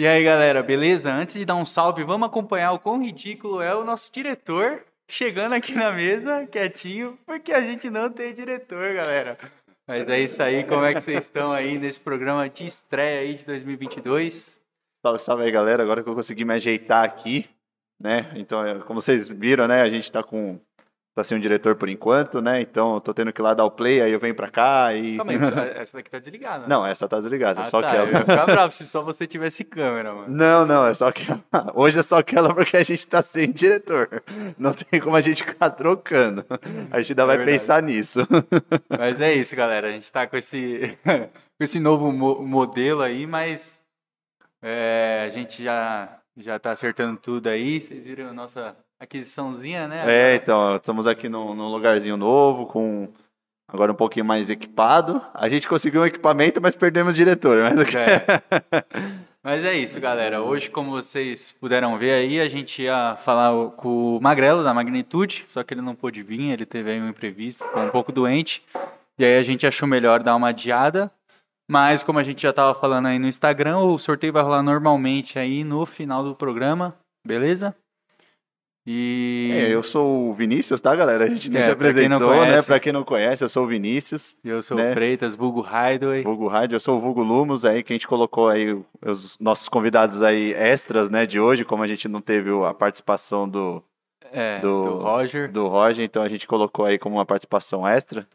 E aí, galera, beleza? Antes de dar um salve, vamos acompanhar o quão ridículo é o nosso diretor chegando aqui na mesa, quietinho, porque a gente não tem diretor, galera. Mas é isso aí, como é que vocês estão aí nesse programa de estreia aí de 2022? Salve, salve aí, galera. Agora que eu consegui me ajeitar aqui, né? Então, é, como vocês viram, né? A gente tá com tá sem um diretor por enquanto, né? Então eu tô tendo que ir lá dar o play, aí eu venho pra cá e. Calma aí, essa daqui tá desligada. Né? Não, essa tá desligada, ah, é só tá. aquela. Eu ia ficar bravo se só você tivesse câmera, mano. Não, não, é só aquela. Hoje é só aquela porque a gente tá sem diretor. Não tem como a gente ficar trocando. A gente ainda É vai verdade. pensar nisso. Mas é isso, galera. A gente tá com esse, com esse novo mo- modelo aí, mas é, a gente já, já tá acertando tudo aí. Vocês viram a nossa aquisiçãozinha, né? É, então, estamos aqui num, num lugarzinho novo, com agora um pouquinho mais equipado. A gente conseguiu um equipamento, mas perdemos o diretor. Mas... É. Mas é isso, galera. Hoje, como vocês puderam ver aí, a gente ia falar com o Magrelo da Magnitude, só que ele não pôde vir, ele teve aí um imprevisto, ficou um pouco doente. E aí a gente achou melhor dar uma adiada. Mas como a gente já estava falando aí no Instagram, o sorteio vai rolar normalmente aí no final do programa, beleza? E É, eu sou o Vinícius, tá, galera? A gente nem É, se pra apresentou, né? conhece. Pra quem não conhece, eu sou o Vinícius, eu sou né? o Freitas, Vulgo Hideaway. Vulgo Rádio, eu sou o Vulgo Lumos, aí que a gente colocou aí os nossos convidados aí extras, né, de hoje, como a gente não teve a participação do, É, do- do Roger. do Roger, então a gente colocou aí como uma participação extra.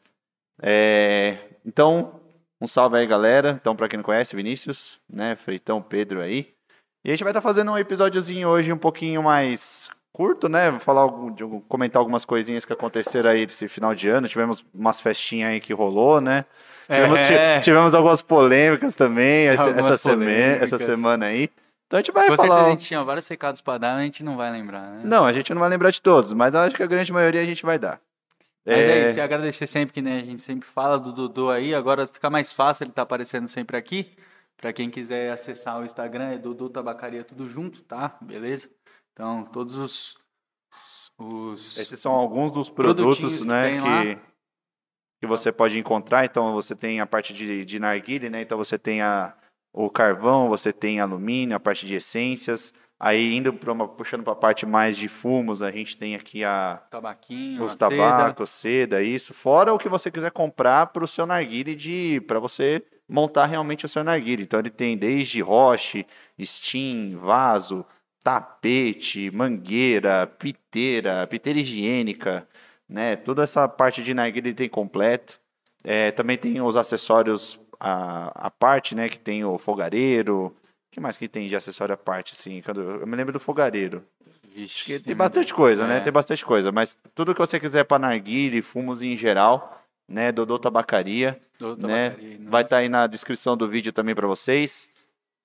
É, então, um salve aí, galera. Então, pra quem não conhece, Vinícius, né, Freitão, Pedro aí. E a gente vai estar fazendo um episódiozinho hoje um pouquinho mais curto, né? Vou falar algum, de comentar algumas coisinhas que aconteceram aí esse final de ano. Tivemos umas festinhas aí que rolou, né? Tivemos, É. ti- tivemos algumas polêmicas também essa, essa, polêmicas. essa semana aí. Então a gente vai Com certeza falar. a gente tinha vários recados pra dar, a gente não vai lembrar, né? Não, a gente não vai lembrar de todos, mas eu acho que a grande maioria a gente vai dar. Mas é isso, e agradecer sempre que né, a gente sempre fala do Dudu aí, agora fica mais fácil, ele tá aparecendo sempre aqui. Pra quem quiser acessar o Instagram, é Dudu Tabacaria tudo junto, tá? Beleza? Então, todos os. os Esses são alguns dos produtos, que né, que, que você pode encontrar. Então, você tem a parte de, de narguile, né? Então, você tem a, o carvão, você tem alumínio, a parte de essências. Aí, indo pra uma, puxando para a parte mais de fumos, a gente tem aqui a, tabaquinho, os a seda. tabacos, seda, isso. Fora o que você quiser comprar para o seu narguile de para você montar realmente o seu narguile. Então ele tem desde roche, steam, vaso, tapete, mangueira, piteira, piteira higiênica, né? Toda essa parte de narguile ele tem completo. É, também tem os acessórios a, a parte, né? Que tem o fogareiro. O que mais que tem de acessório à parte, assim? Quando, eu me lembro do fogareiro. Vixe, sim, tem bastante coisa, né? É. Tem bastante coisa. Mas tudo que você quiser para narguile, fumos em geral, né? Dodô Tabacaria, Dudu né? Tabacaria, Vai estar aí na descrição do vídeo também para vocês.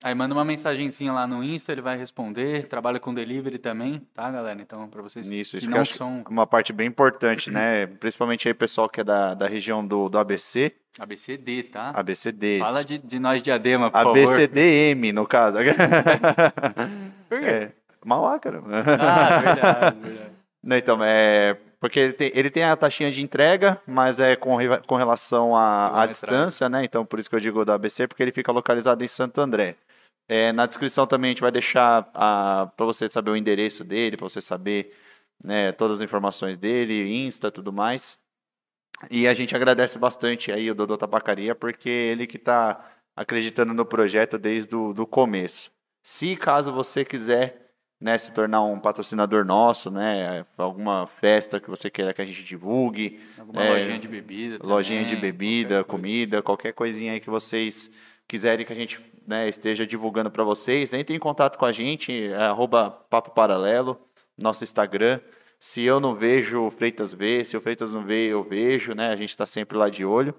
Aí manda uma mensagenzinha lá no Insta, ele vai responder. Trabalha com delivery também, tá, galera? Então, pra vocês Nisso, que isso que não acho são uma parte bem importante, né? Principalmente aí pessoal que é da, da região do, do ABC, ABCD, tá? ABCD. Fala de, de nós diadema, por favor. ABCDM, no caso. Por quê? é, Mauá, cara. Ah, verdade, verdade. Não, então, é. Porque ele tem, ele tem a taxinha de entrega, mas é com, com relação à distância, né? Então, por isso que eu digo do ABC, porque ele fica localizado em Santo André. É, na descrição também a gente vai deixar para você saber o endereço dele, para você saber né, todas as informações dele, Insta, tudo mais. E a gente agradece bastante aí o Dodô Tabacaria, porque ele que está acreditando no projeto desde o do começo. Se caso você quiser né, se tornar um patrocinador nosso, né, alguma festa que você queira que a gente divulgue, Alguma É, lojinha de bebida. lojinha de também, bebida, qualquer coisa. comida, qualquer coisinha aí que vocês quiserem que a gente né, esteja divulgando para vocês, entre em contato com a gente, é, arroba Papo Paralelo, nosso Instagram. Se eu não vejo, o Freitas vê, se o Freitas não vê, eu vejo, né? A gente está sempre lá de olho.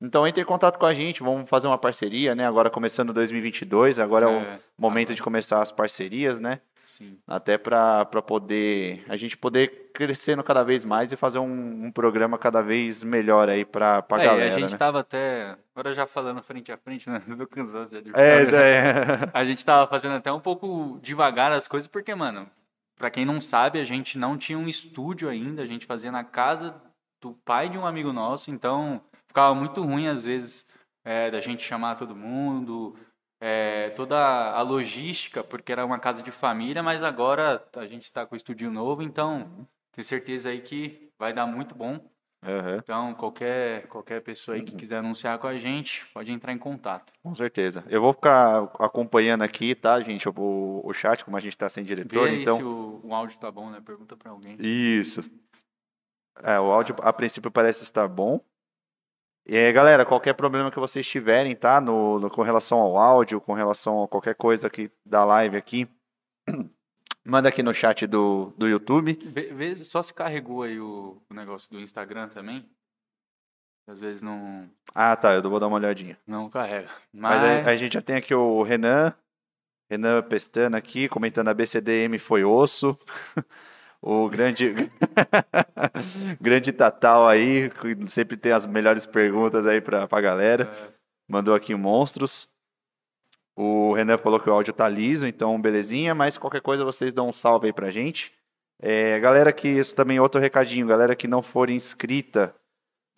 Então entre em contato com a gente, vamos fazer uma parceria, né? Agora começando 2022, agora é, É, o momento de começar as parcerias, né? Sim. Até para poder a gente poder crescendo cada vez mais e fazer um, um programa cada vez melhor aí para a É, galera, a gente né? tava até. Agora já falando frente a frente, né? Tô cansado já de É, falar. é, A gente tava fazendo até um pouco devagar as coisas, porque, mano, pra quem não sabe, a gente não tinha um estúdio ainda, a gente fazia na casa do pai de um amigo nosso, então ficava muito ruim às vezes é, da gente chamar todo mundo, é, toda a logística, porque era uma casa de família, mas agora a gente está com o estúdio novo, então tenho certeza aí que vai dar muito bom. Aham, Então, qualquer, qualquer pessoa aí que quiser anunciar com a gente, pode entrar em contato. com certeza. Eu vou ficar acompanhando aqui, tá, gente, o, o chat, como a gente tá sem Vê diretor, aí então... se o, o áudio tá bom, né? Pergunta pra alguém. Isso. É, o áudio a princípio parece estar bom. E aí, galera, qualquer problema que vocês tiverem, tá? No, no- com relação ao áudio, com relação a qualquer coisa aqui da live aqui, manda aqui no chat do, do YouTube. Vê, vê só se carregou aí o, o negócio do Instagram também. Às vezes não, Ah, tá, eu vou dar uma olhadinha. não carrega. Mas Mas, a, a gente já tem aqui o Renan, Renan Pestana aqui, comentando a BCDM foi osso. O grande, grande Tatal aí, que sempre tem as melhores perguntas aí pra, pra galera. é, Mandou aqui monstros. O Renan falou que o áudio tá liso, então belezinha, mas qualquer coisa vocês dão um salve aí pra gente. É, galera que, isso também é outro recadinho, galera que não for inscrita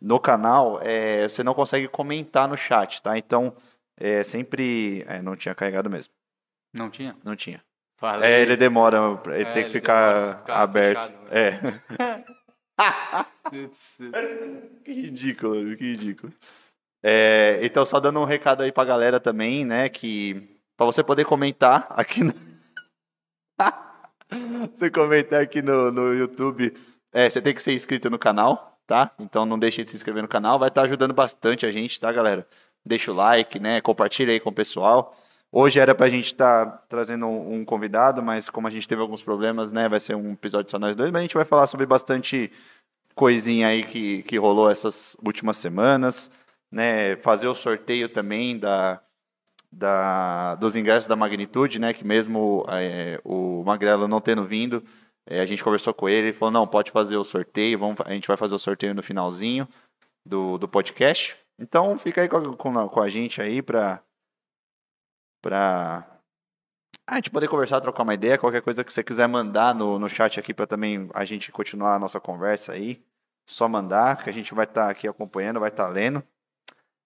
no canal, é, você não consegue comentar no chat, tá? Então, é, sempre... É, não tinha carregado mesmo, não tinha? não tinha. Fala É, ele demora, ele É, tem que ficar, ficar aberto. fechado, né? É. Que ridículo, que ridículo. É, então, só dando um recado aí pra galera também, né? Que pra você poder comentar aqui no... você comentar aqui no, no YouTube, é, você tem que ser inscrito no canal, tá? Então não deixe de se inscrever no canal, vai estar ajudando bastante a gente, tá, galera? Deixa o like, né? Compartilha aí com o pessoal. Hoje era pra gente estar trazendo um, convidado, mas como a gente teve alguns problemas, né? Vai ser um episódio só nós dois, mas a gente vai falar sobre bastante coisinha aí que, que rolou essas últimas semanas, né? Fazer o sorteio também da, da, dos ingressos da magnitude, né? Que mesmo é, o Magrelo não tendo vindo, é, a gente conversou com ele, ele falou, não, pode fazer o sorteio, vamos, a gente vai fazer o sorteio no finalzinho do, do podcast. Então fica aí com a, com a, com a gente aí pra, pra a gente poder conversar, trocar uma ideia, qualquer coisa que você quiser mandar no, no chat aqui para também a gente continuar a nossa conversa aí, só mandar, que a gente vai estar aqui acompanhando, vai estar lendo.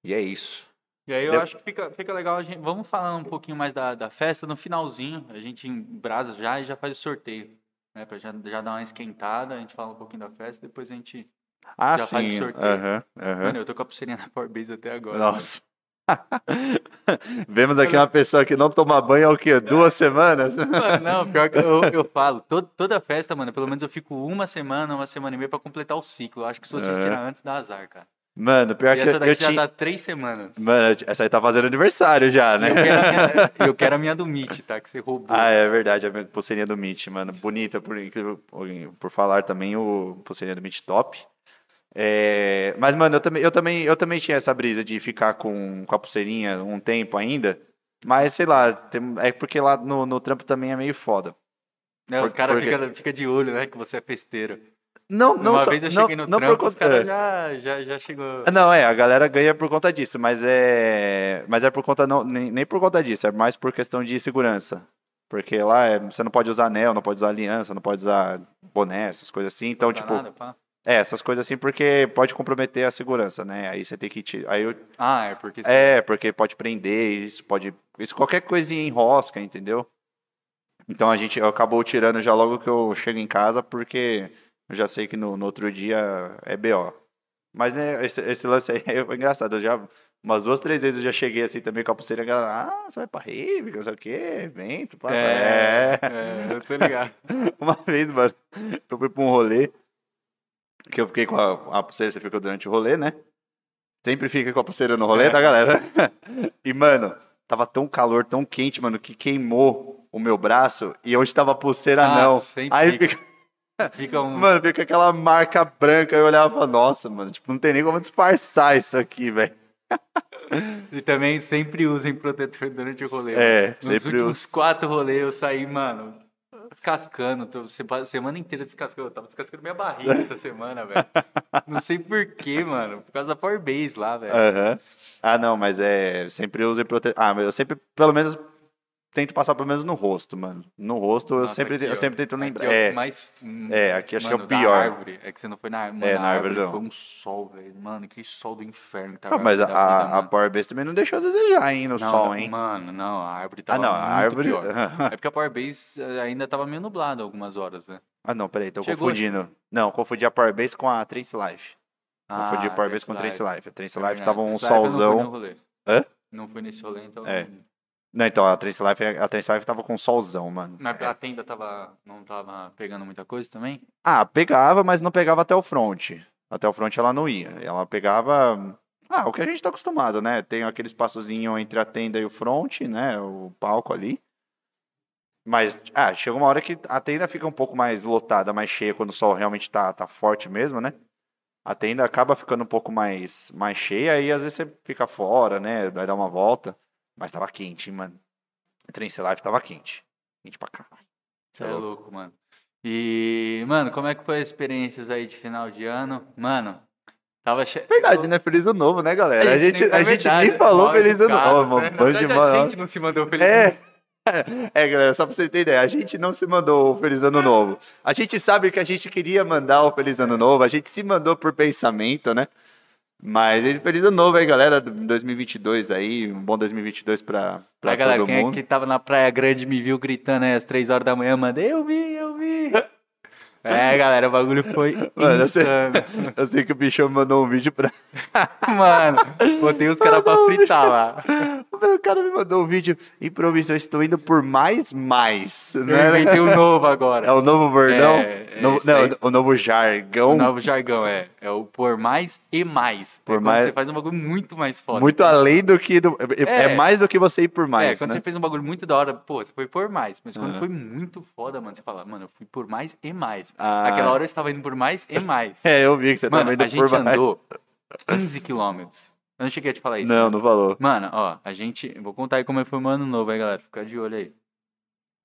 E é isso. E aí eu Deu- acho que fica, fica legal a gente. Vamos falar um pouquinho mais da, da festa no finalzinho. A gente embrasa já e já faz o sorteio. Né, pra já, já dar uma esquentada, a gente fala um pouquinho da festa, depois a gente. Ah, Já faz o sim. sorteio. Mano, eu tô com a pulseirinha da Powerbase até agora. Nossa. Vemos aqui uma pessoa que não toma banho há o quê? Duas semanas? Mano, não, pior que eu, eu falo, todo, toda festa, mano, pelo menos eu fico uma semana, uma semana e meia pra completar o ciclo. Eu acho que se vocês É. tirar antes, dá azar, cara. Mano, pior E que essa daqui eu já tinha. tá três semanas. Mano, essa aí tá fazendo aniversário já, né? eu quero, a minha, eu quero a minha do Meet, tá? Que você roubou. Ah, é verdade, a minha pulseirinha do Meet, mano. Bonita, por, por falar também, o pulseirinha do Meet top. É, mas, mano, eu também, eu, também, eu também tinha essa brisa de ficar com, com a pulseirinha um tempo ainda. Mas, sei lá, tem- é porque lá no, no trampo também é meio foda. Os por- caras por quê? ficam fica de olho, né? Que você é festeiro. Não, não Uma só, vez eu não, cheguei no não por trampo, os conta... caras é. já, já, já chegou... Não, é, a galera ganha por conta disso, mas é. Mas é por conta. Não, nem, nem por conta disso, é mais por questão de segurança. Porque lá é- você não pode usar anel, não pode usar aliança, não pode usar boné, essas coisas assim. Então, tipo. nada. É, essas coisas assim, porque pode comprometer a segurança, né? Aí você tem que tirar. Aí eu- Ah, é porque... É, porque pode prender, isso pode. Isso qualquer coisinha enrosca, entendeu? Então a gente acabou tirando já logo que eu chego em casa, porque eu já sei que no, no outro dia é BO. Mas, né, esse, esse lance aí é engraçado. Eu já, umas duas, três vezes eu já cheguei assim também com a pulseira, a galera, ah, você vai pra rave, não sei o quê, evento, pá. É, É. é, eu tô ligado. Uma vez, mano, eu fui pra um rolê, que eu fiquei com a, a pulseira, você ficou durante o rolê, né? Sempre fica com a pulseira no rolê, tá, galera? E, mano, tava tão calor, tão quente, mano, que queimou o meu braço e onde tava a pulseira, Ah, não. Aí fica. fica, um... mano, fica aquela marca branca. Eu olhava e falava, nossa, mano, tipo, não tem nem como disfarçar isso aqui, velho. E também sempre usem protetor durante o rolê. É. Nos sempre últimos quatro rolês eu saí, mano, descascando. Semana inteira descascando. Eu tava descascando minha barriga essa semana, velho. Não sei porquê, mano. Por causa da Power Base lá, velho. Aham. Ah, não, mas é. Sempre usem protetor. Ah, mas eu sempre, pelo menos. Tento passar pelo menos no rosto, mano. No rosto eu Nossa, sempre, aqui, eu ó. sempre tento lembrar. É, mais, É, aqui acho que é o pior. árvore. É que você não foi na, mano, É, na na árvore árvore. não. Foi um sol, velho. Mano, que sol do inferno que Ah, tava. mas a, da vida, a. Power Base também não deixou a desejar, hein, no Não, sol, não, hein? Mano, não, a árvore Ah, tava não, a árvore. pior. É porque a Power Base eh, ainda tava meio nublada algumas horas, né? ah, não, peraí, tô Chegou, confundindo. Não, confundi a Power Base com a Trace Life. Confundi a Ah, Power Base com a Trace Life. A Trace É Life tava um eu não solzão. Não fui nesse rolê, então. É. Não, então, a Trace Life, a Trace Life tava com solzão, mano. Mas a tenda tava, não tava pegando muita coisa também? Ah, pegava, mas não pegava até o front. Até o front ela não ia. Ela pegava. Ah, o que a gente tá acostumado, né? Tem aquele espaçozinho entre a tenda e o front, né? O palco ali. Mas, ah, chega uma hora que a tenda fica um pouco mais lotada, mais cheia, quando o sol realmente tá, tá forte mesmo, né? A tenda acaba ficando um pouco mais, mais cheia, aí às vezes você fica fora, né? Vai dar uma volta. Mas tava quente, hein, mano. Trance Life tava quente. Quente pra caralho. Você é louco, mano. E, mano, como é que foi as experiências aí de final de ano? Mano, tava cheio. Verdade, né? Feliz ano novo, né, galera? A gente, nem- a é gente nem falou feliz ano novo, né? mano. Bando de. A gente não se mandou feliz ano É. É, galera, só pra você ter ideia, a gente não se mandou o Feliz Ano Novo. A gente sabe que a gente queria mandar o Feliz Ano Novo, a gente se mandou por pensamento, né? Mas Feliz Ano Novo aí, galera, 2022 aí, um bom 2022 pra, pra Pra galera, todo quem é mundo. que tava na Praia Grande me viu gritando aí às três horas da manhã, mano, eu vi, eu vi. É, galera, o bagulho foi Mano, eu sei, eu sei que o bichão mandou um vídeo pra. Mano, botei os caras pra fritar lá. O cara me mandou um vídeo, improviso, eu estou indo por mais, mais. Eu Né? inventei um novo agora. É o novo bordão? É, é isso não, o novo jargão. O novo jargão, é. É o por mais e mais. Por é mais- você faz um bagulho muito mais foda. Muito além do que. Do, é, É. mais do que você ir por mais. é, quando né? você fez um bagulho muito da hora, pô, você foi por mais. Mas quando foi muito foda, mano, você fala, mano, eu fui por mais e mais. Ah. Aquela hora eu estava indo por mais e mais. É, eu vi que você mano, tava indo a gente por mais. andou 15 quilômetros. Eu não cheguei a te falar isso. Não, não falou. Mano, ó, a gente. Vou contar aí como foi o ano novo aí, galera. Fica de olho aí.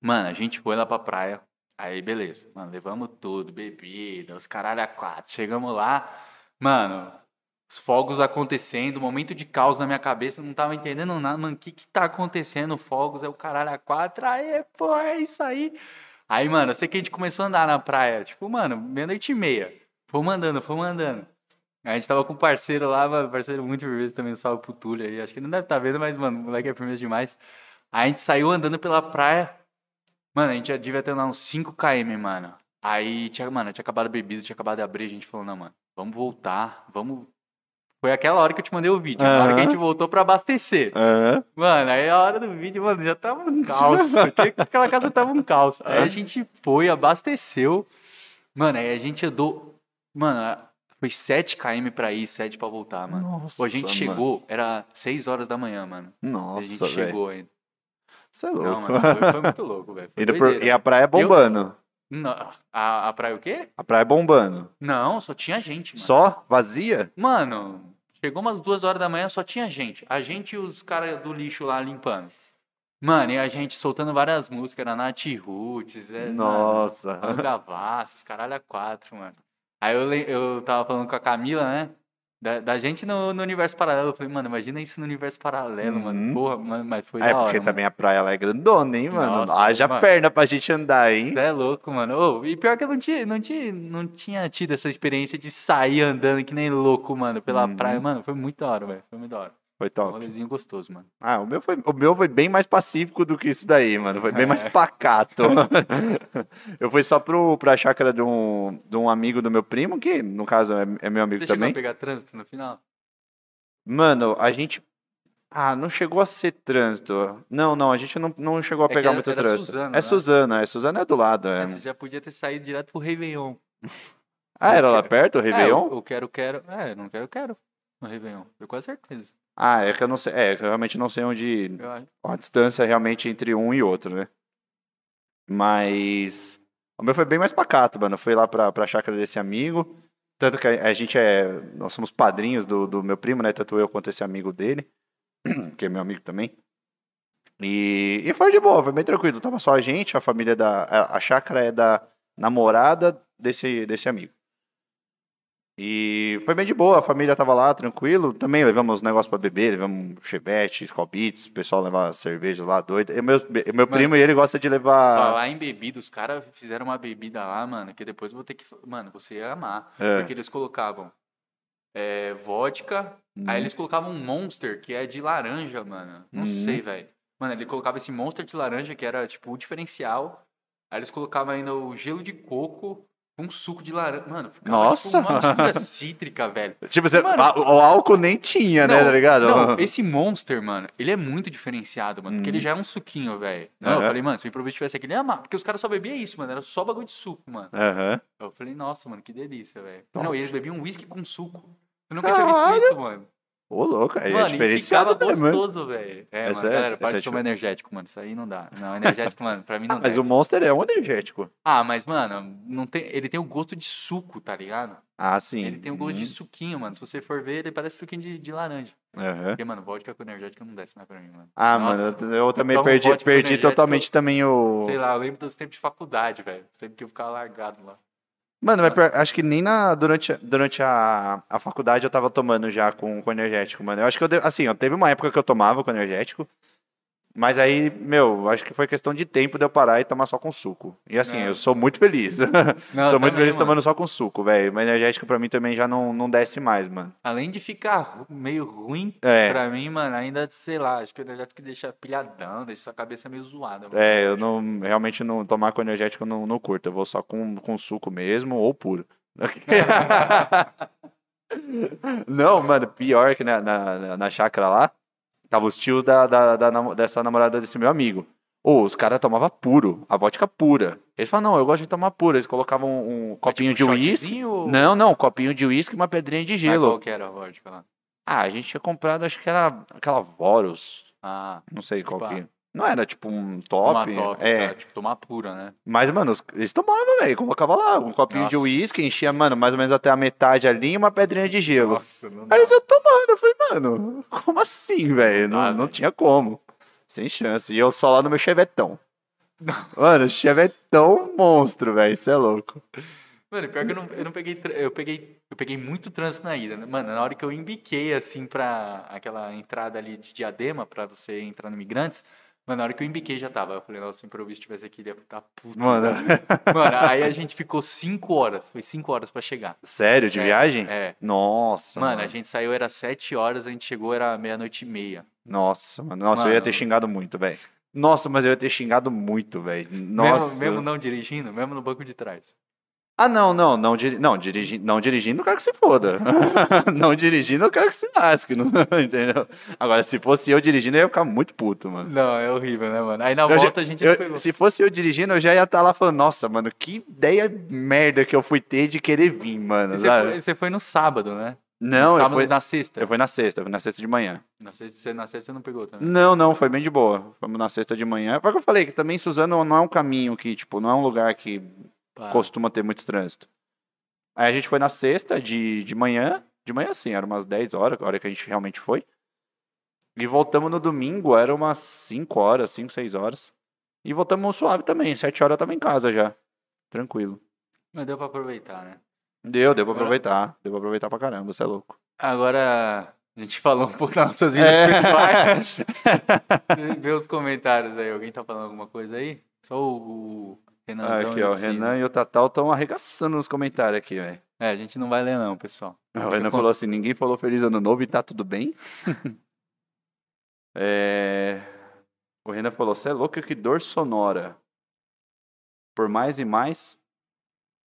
Mano, a gente foi lá pra praia. Aí, beleza. Mano, levamos tudo, bebida, os caralho a quatro. Chegamos lá, mano, os fogos acontecendo, momento de caos na minha cabeça, não tava entendendo nada. Mano, o que que tá acontecendo? Fogos é o caralho a quatro. Aí, pô, é isso aí. Aí, mano, eu sei que a gente começou a andar na praia. Tipo, mano, meia-noite e meia. Fomos andando, fomos andando. A gente tava com um parceiro lá, mano, parceiro muito firmeza também, salve pro Túlio aí. Acho que ele não deve estar vendo, mas, mano, o moleque é firmeza demais. Aí a gente saiu andando pela praia. Mano, a gente já devia ter lá uns 5 km, mano. Aí, tinha, mano, tinha acabado a bebida, tinha acabado de abrir, a gente falou, não, mano, vamos voltar, vamos... Foi aquela hora que eu te mandei o vídeo, a hora que a gente voltou pra abastecer. Aham. Mano, aí a hora do vídeo, mano, já tava um caos. Aquela casa tava um caos. Aí a gente foi, abasteceu. Mano, aí a gente andou. Mano, foi 7 km pra ir, 7 pra voltar, mano. Nossa, Pô, a gente mano. chegou, era 6 horas da manhã, mano. a Nossa, gente velho. chegou ainda. Você é Não, louco. mano, foi, foi muito louco, velho. Doideira. E a praia bombando. Não, a, a praia o quê? A praia bombando. Não, só tinha gente, mano. Só? Vazia? Mano, chegou umas duas horas da manhã, só tinha gente. A gente e os caras do lixo lá limpando. Mano, e a gente soltando várias músicas, era Nath Roots, é, Nossa. Mano, Gavassos, caralho a quatro, mano. Aí eu, eu tava falando com a Camila, né? Da, da gente no, no universo paralelo. Eu falei, mano, imagina isso no universo paralelo, Uhum. mano. Porra, mano, mas foi É hora. porque mano. também a praia lá é grandona, hein, mano? Nossa, Haja mano. perna pra gente andar, hein? Você é louco, mano. Ô, e pior que eu não tinha, não, tinha, não tinha tido essa experiência de sair andando que nem louco, mano, pela Uhum. praia. Mano, foi muito da hora, velho. Foi muito da hora. Foi Um top. rolezinho gostoso, mano. Ah, o meu, foi, o meu foi bem mais pacífico do que isso daí, mano. Foi bem mais É. pacato. eu fui só pro, pra chácara de um, de um amigo do meu primo, que no caso é, é meu amigo Você também. a pegar trânsito no final? Mano, a gente. Ah, não chegou a ser trânsito. Não, não, a gente não, não chegou a É pegar era- muito era trânsito. Suzano, é né? Suzana, é Suzana é do lado. É. É, Você já podia ter saído direto pro Réveillon. Ah, era lá perto, o É, Réveillon? eu, eu quero, quero. É, não quero, quero. No Réveillon. Eu com certeza. Ah, é que eu não sei. É, que eu realmente não sei onde. A distância realmente entre um e outro, né? Mas o meu foi bem mais pacato, mano. Eu fui lá pra, pra chácara desse amigo. Tanto que a, a gente é. Nós somos padrinhos do, do meu primo, né? Tanto eu quanto esse amigo dele, que é meu amigo também. E, e foi de boa, foi bem tranquilo. Tava só a gente, a família da. A, a chácara é da namorada desse, desse amigo. E foi bem de boa, a família tava lá, tranquilo. Também levamos negócio pra beber, levamos chevette, Skull Beats, o pessoal levava cerveja lá, doido. E meu, meu primo e ele gosta de levar... Falar em bebida, os caras fizeram uma bebida lá, mano, que depois eu vou ter que. Mano, você ia amar. É. Porque eles colocavam é, vodka, aí eles colocavam um monster que é de laranja, mano. Não Uhum. sei, velho. Mano, ele colocava esse monster de laranja que era tipo o diferencial. Aí eles colocavam ainda o gelo de coco com suco de laranja. Mano, ficava Nossa! tipo uma mistura cítrica, velho. Tipo, você, Mano- a- o álcool nem tinha, né, Não, tá ligado? Não, esse Monster, mano, ele é muito diferenciado, mano. Porque ele já é um suquinho, velho. Não, eu Aham. falei, mano, se o improviso tivesse aqui, ele ia amar. Porque os caras só bebiam isso, mano. Era só bagulho de suco, mano. Aham. Eu falei, nossa, mano, que delícia, velho. Não, e eles bebiam uísque com suco. Eu nunca tinha visto Caralho. isso, mano. Ô, louco, aí é mano, e diferenciado né? gostoso, velho. É, Essa mano, é- galera, para é de tomar energético, mano. Isso aí não dá. Não, energético, mano, pra mim não Ah, dá. mas o Monster é um energético. Ah, mas, mano, não tem... ele tem o gosto de suco, tá ligado? Ah, sim. Ele tem o gosto de Uhum. suquinho, mano. Se você for ver, ele parece suquinho de, de laranja. Aham. Porque, mano, vodka com energético não desce mais pra mim, mano. Ah, Nossa, mano, eu, eu também perdi, perdi totalmente também o. Sei lá, eu lembro dos tempos de faculdade, velho. Sempre que eu ficava largado lá. Mano, mas acho que nem na, durante, durante a, a faculdade eu tava tomando já com, com energético, mano. Eu acho que eu, de- assim, eu teve uma época que eu tomava com energético, mas aí, meu, acho que foi questão de tempo de eu parar e tomar só com suco. E assim, É. eu sou muito feliz. Não, sou muito também, feliz mano. tomando só com suco, velho. Mas energético pra mim também já não, não desce mais, mano. Além de ficar meio ruim, É. pra mim, mano, ainda, sei lá, acho que o energético deixa pilhadão, deixa sua cabeça meio zoada. mano. É, eu não, realmente não, tomar com energético não, não curto. Eu vou só com, com suco mesmo ou puro. não, mano, pior que na, na- na chácara lá, tava os tios da, da, da dessa namorada desse meu amigo. Ô, os caras tomavam puro, a vodka pura. Eles falaram, não, eu gosto de tomar pura. Eles colocavam um copinho tipo de uísque. ou- Não, não, um copinho de uísque e uma pedrinha de Mas gelo. qual que era a vodka lá? Ah, a gente tinha comprado, acho que era aquela Voros. Ah, Não sei qual Tipo, que. Não era tipo um top. tomar top, é. tá? tipo, tomar pura, né? Mas, mano, eles tomavam, velho. Colocava lá um copinho de Nossa. uísque, enchia, mano, mais ou menos até a metade ali e uma pedrinha de gelo. Nossa, não Aí eles iam tomando. Eu falei, mano, como assim, velho? Não, dá, não velho. tinha como. Sem chance. E eu só lá no meu chevetão. Mano, chevetão monstro, velho. Isso é louco. Mano, pior que eu não, eu não peguei. Eu peguei. Eu peguei muito trânsito na ida. né? Mano, na hora que eu embiquei, assim, pra aquela entrada ali de diadema, pra você entrar no Imigrantes, mano, na hora que eu embiquei já tava. Eu falei, nossa, se o improviso tivesse aqui, ele ia ficar puto. Mano, Mano, aí a gente ficou cinco horas. Foi cinco horas pra chegar. sério, de É, viagem? É. Nossa, Mano, mano. a gente saiu, era sete horas, a gente chegou, era meia-noite e meia. Nossa, mano. Nossa, eu ia Mano. ter xingado muito, velho. Nossa, mas eu ia ter xingado muito, velho. Nossa. Mesmo, mesmo não dirigindo, mesmo no banco de trás. Ah, não, não, não, diri não, dirigi não dirigindo, eu quero que se foda. não dirigindo, eu quero que se lasque, não, entendeu? Agora, se fosse eu dirigindo, eu ia ficar muito puto, mano. Não, é horrível, né, mano? Aí na Eu já- volta a gente eu- pegou. se fosse eu dirigindo, eu já ia estar lá falando, nossa, mano, que ideia merda que eu fui ter de querer vir, mano, Você foi, você foi no sábado, né? Não, eu fui, na sexta. eu fui na sexta, eu fui na sexta de manhã. Na sexta, na sexta você não pegou também. Não, não, foi bem de boa. Fomos na sexta de manhã. Foi o que eu falei, que também Suzano não é um caminho que, tipo, não é um lugar que Pá. costuma ter muito trânsito. Aí a gente foi na sexta de, de manhã. De manhã, sim, era umas 10 horas, a hora que a gente realmente foi. E voltamos no domingo, era umas 5 horas, 5, 6 horas. E voltamos suave também, 7 horas eu tava em casa já. Tranquilo. Mas deu pra aproveitar, né? Deu, deu pra Agora- aproveitar. Deu pra aproveitar pra caramba, você é louco. Agora, a gente falou um pouco das nossas vidas É. pessoais. Vê os comentários aí. Alguém tá falando alguma coisa aí? Só o Renanzão aqui, ó, o. Renan e o Tatal estão arregaçando nos comentários aqui, velho. É, a gente não vai ler não, pessoal. O Renan falou assim: ninguém falou feliz ano novo e tá tudo bem? É, O Renan falou: você é louco, que dor sonora. Por mais e mais.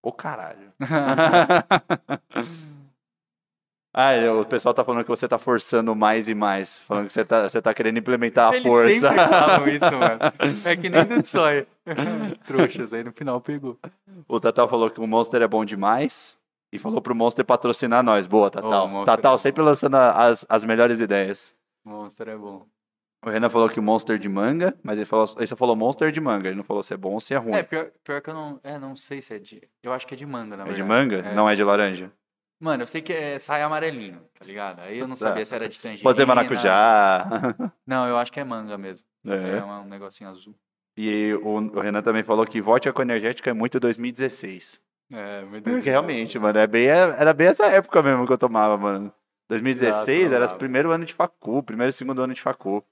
Ô caralho. ah, o pessoal tá falando que você tá forçando mais e mais. Falando que você tá, você tá querendo implementar a Eles força. sempre falam isso, mano. É que nem do Tsoy. Trouxas, aí no final pegou. O Tatal falou que o Monster é bom demais. E falou pro Monster patrocinar nós. Boa, Tatal. Ô, o Monster Tatal é sempre lançando as, as melhores ideias. Monster é bom. O Renan falou que o Monster de manga, mas ele, falou, ele só falou Monster de manga. Ele não falou se é bom ou se é ruim. É, pior, pior que eu não. É, não sei se é de. Eu acho que é de manga, na É verdade. de manga? É. Não é de laranja? Mano, eu sei que é, sai amarelinho, tá ligado? Aí eu não sabia se era de tangerina. Pode ser maracujá. Não, eu acho que é manga mesmo. É, É. um negocinho azul. E o, o Renan também falou que vodka com energética é muito 2016. É, muito Porque realmente, mano, é bem, era bem essa época mesmo que eu tomava, mano. 2016 Exato, era o primeiro ano de facu, primeiro e segundo ano de facu.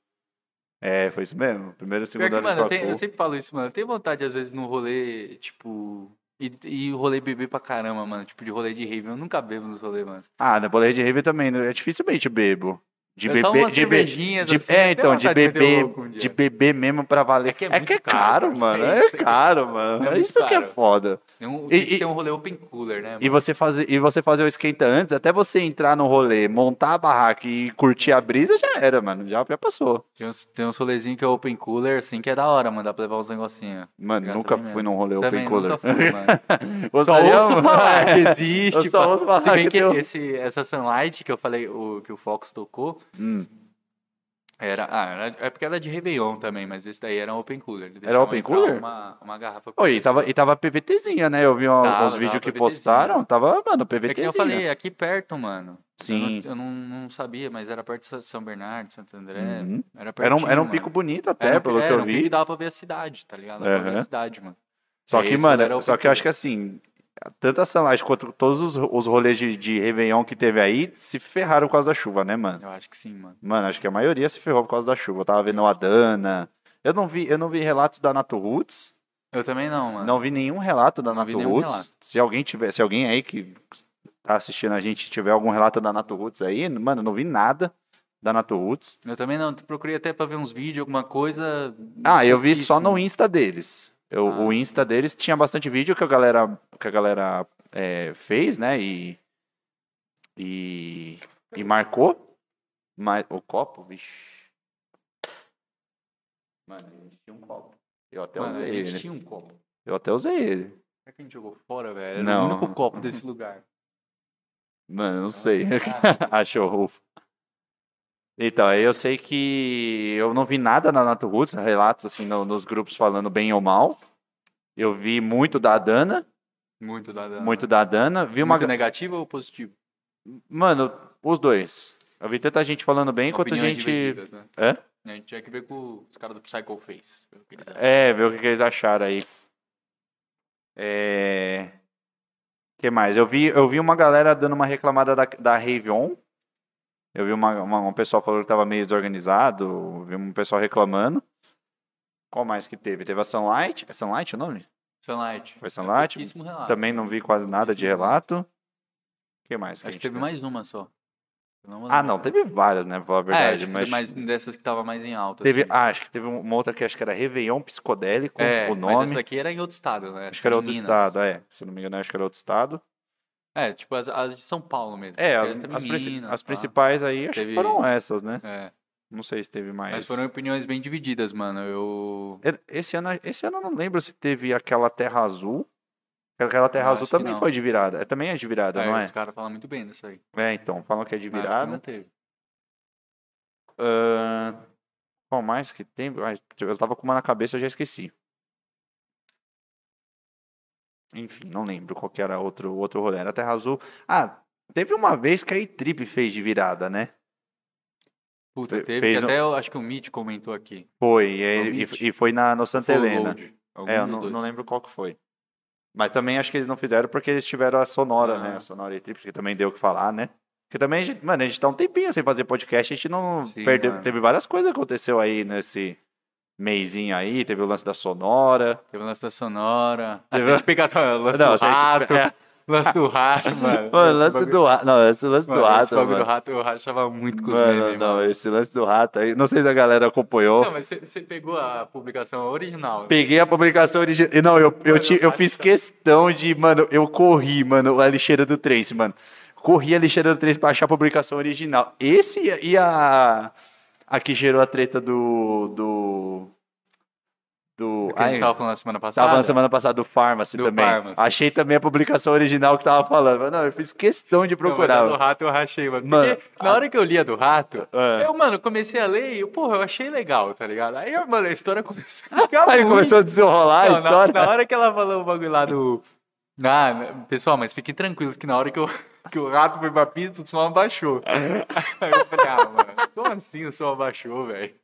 É, foi isso mesmo. Primeiro e Pior segundo que, ano mano, eu, de tenho- facu. eu sempre falo isso, mano. Eu tenho vontade, às vezes, no rolê, tipo. E, e rolê beber pra caramba, mano. Tipo, de rolê de rave. Eu nunca bebo nos rolês, mano. Ah, na boleia de rave também, né? é dificilmente bebo. De beber, de be- cervejinhas, de- assim, é, então, de beber, um de beber mesmo pra valer. É que é é que é caro, caro, mano. É É caro, mano. É É muito isso que é caro. foda. Tem um, E- tem e- um rolê open cooler, né? E mano? você fazer, e você fazer o esquenta antes, até você entrar no rolê, montar a barraca e curtir a brisa, já era, mano. Já, já passou. Tem uns, tem uns rolezinhos que é open cooler, assim, que é da hora, mano. Dá pra levar uns negocinhos. Mano, nunca fui num rolê Também open cooler. fui, mano. Só ouço mano? falar que existe. Eu só ouço falar Se bem que esse, essa Sunlight que eu falei, o, que o Fox tocou, Hum. era, ah, era- é porque era de Réveillon também, mas esse daí era um open cooler. Era open cooler? Uma, uma garrafa Oi, e tava, e tava PVTzinha, né? Eu vi um- Tava, uns vídeos que PVTzinha. postaram, tava, mano, É PVTzinha. que eu falei, aqui perto, mano. Sim. Eu, não, eu não, não sabia, mas era perto de São Bernardo, Santo André. Uhum. Era, Era um, pertinho, era um mano. pico bonito até, Era pelo que era eu um pico vi. que dava pra ver a cidade, tá ligado? Dava pra ver a cidade, mano. Só É que, mano, era só que eu acho que assim, tanto a Sunlight quanto todos os, os rolês de, de Réveillon que teve aí se ferraram por causa da chuva, né, mano? Eu acho que sim, mano. Mano, acho que a maioria se ferrou por causa da chuva. Eu tava vendo a Dana. Eu não vi, eu não vi relatos da Nato Roots. Eu também não, mano. Não vi nenhum relato da Nato Roots. Se alguém tiver, se alguém aí que tá assistindo a gente tiver algum relato da Nato Roots aí, mano, não vi nada da Nato Roots. Eu também não. Procurei até pra ver uns vídeos, alguma coisa. Ah, eu vi só no Insta deles. Eu- Ah. O Insta deles tinha bastante vídeo que a galera, que a galera é, fez, né? E, e, e marcou. Mas, o copo, vixi. Mano, a gente tinha um copo. Eu até Mano, usei ele. tinha um copo. Eu até usei ele. Será que a gente jogou fora, velho? Era Não. o único copo desse lugar. Mano, não sei. Ah, Achou, ufa. Então, eu sei que eu não vi nada na Nato Roots, relatos assim no- nos grupos falando bem ou mal. Eu vi muito da Dana, muito da da- muito da Dana. Vi uma. Muito negativo ou positivo? Mano, os dois. Eu vi tanta gente falando bem quanto gente. né? Hã? A gente tinha que ver com os caras do Psycho Face. ver. É, ver o que, que eles acharam aí. É. que mais? Eu vi, eu vi uma galera dando uma reclamada da, da Rave On. Eu vi uma, uma, um pessoal falando que tava meio desorganizado. Vi um pessoal reclamando. Qual mais que teve? Teve a Sunlight. É Sunlight o nome? Sunlight. Foi Sunlight? É pouquíssimo relato. Também não vi quase nada de relato. O que mais? Que Acho que teve tem? mais uma só. Não Ah, não, teve várias, né? Pra falar a É, verdade. que mas teve mais dessas que tava mais em alta. teve, assim. ah, acho que teve uma outra que acho que era Réveillon Psicodélico, é, o mas nome. essa daqui era em outro estado, né? Acho que era outro Minas. estado, é. Se não me engano, acho que era outro estado. É, tipo as, as de São Paulo mesmo. É, as, teve as, Minas, as pá. principais aí, acho Teve- que foram essas, né? É, Não sei se teve mais. mas foram opiniões bem divididas, mano. Eu. Esse ano, esse ano eu não lembro se teve aquela Terra Azul. Aquela Terra Eu Azul também foi de virada. É, também é de virada, É, não é? Os caras falam muito bem disso aí. É, então, falam que é de Mas virada. não teve. Ahn, Qual mais que tem? Eu tava com uma na cabeça, eu já esqueci. Enfim, não lembro qual que era outro, outro rolê. Era Terra Azul. Ah, teve uma vez que a E-Trip fez de virada, né? Puta, teve fez um- até eu acho que o Mitch comentou aqui. Foi, e, e- e foi na, no Santa Full Helena. load, É, eu não, não lembro qual que foi. Mas também acho que eles não fizeram porque eles tiveram a Sonora, Ah. né? A Sonora e Trips, que também deu o que falar, né? Porque também, a gente, mano, a gente tá um tempinho sem fazer podcast, a gente não Sim, perdeu. mano. Teve várias coisas que aconteceu aí nesse meizinho aí, teve o lance da Sonora. Teve o lance da Sonora. Ah, Teve- se a gente pegar o lance Não, do a gente- rato. é. Lance do rato, mano. Mano, Esse lance do rato. Não, esse lance do mano, esse rato, bagulho do rato eu rachava muito com os Mano, memes, não, mano. esse lance do rato aí. Não sei se a galera acompanhou. Não, mas você- pegou a publicação original. Peguei a publicação original. Não, eu, eu, ti- eu fiz questão de, mano, eu corri, mano, a lixeira do Trace, mano. Corri a lixeira do Trace pra achar a publicação original. Esse e a. A que gerou a treta do. Do. Do. Que a gente tava falando na semana passada. tava na semana passada do Pharmacy Do também. Pharmacy. Achei também a publicação original que tava falando. Mas não, eu fiz questão de Não, procurar. a do rato eu rachei, mano. Mano, Porque na hora que eu li a do rato, É. eu, mano, comecei a ler e, porra, eu achei legal, tá ligado? Aí, mano, a história começou a ficar Aí ruim. começou a desenrolar a Não, história. Na, na hora que ela falou o bagulho lá do. Ah, né, pessoal, mas fiquem tranquilos que na hora que, eu, que o rato foi pra pista, o som abaixou. Aí eu falei, ah, mano, como assim o som abaixou, velho?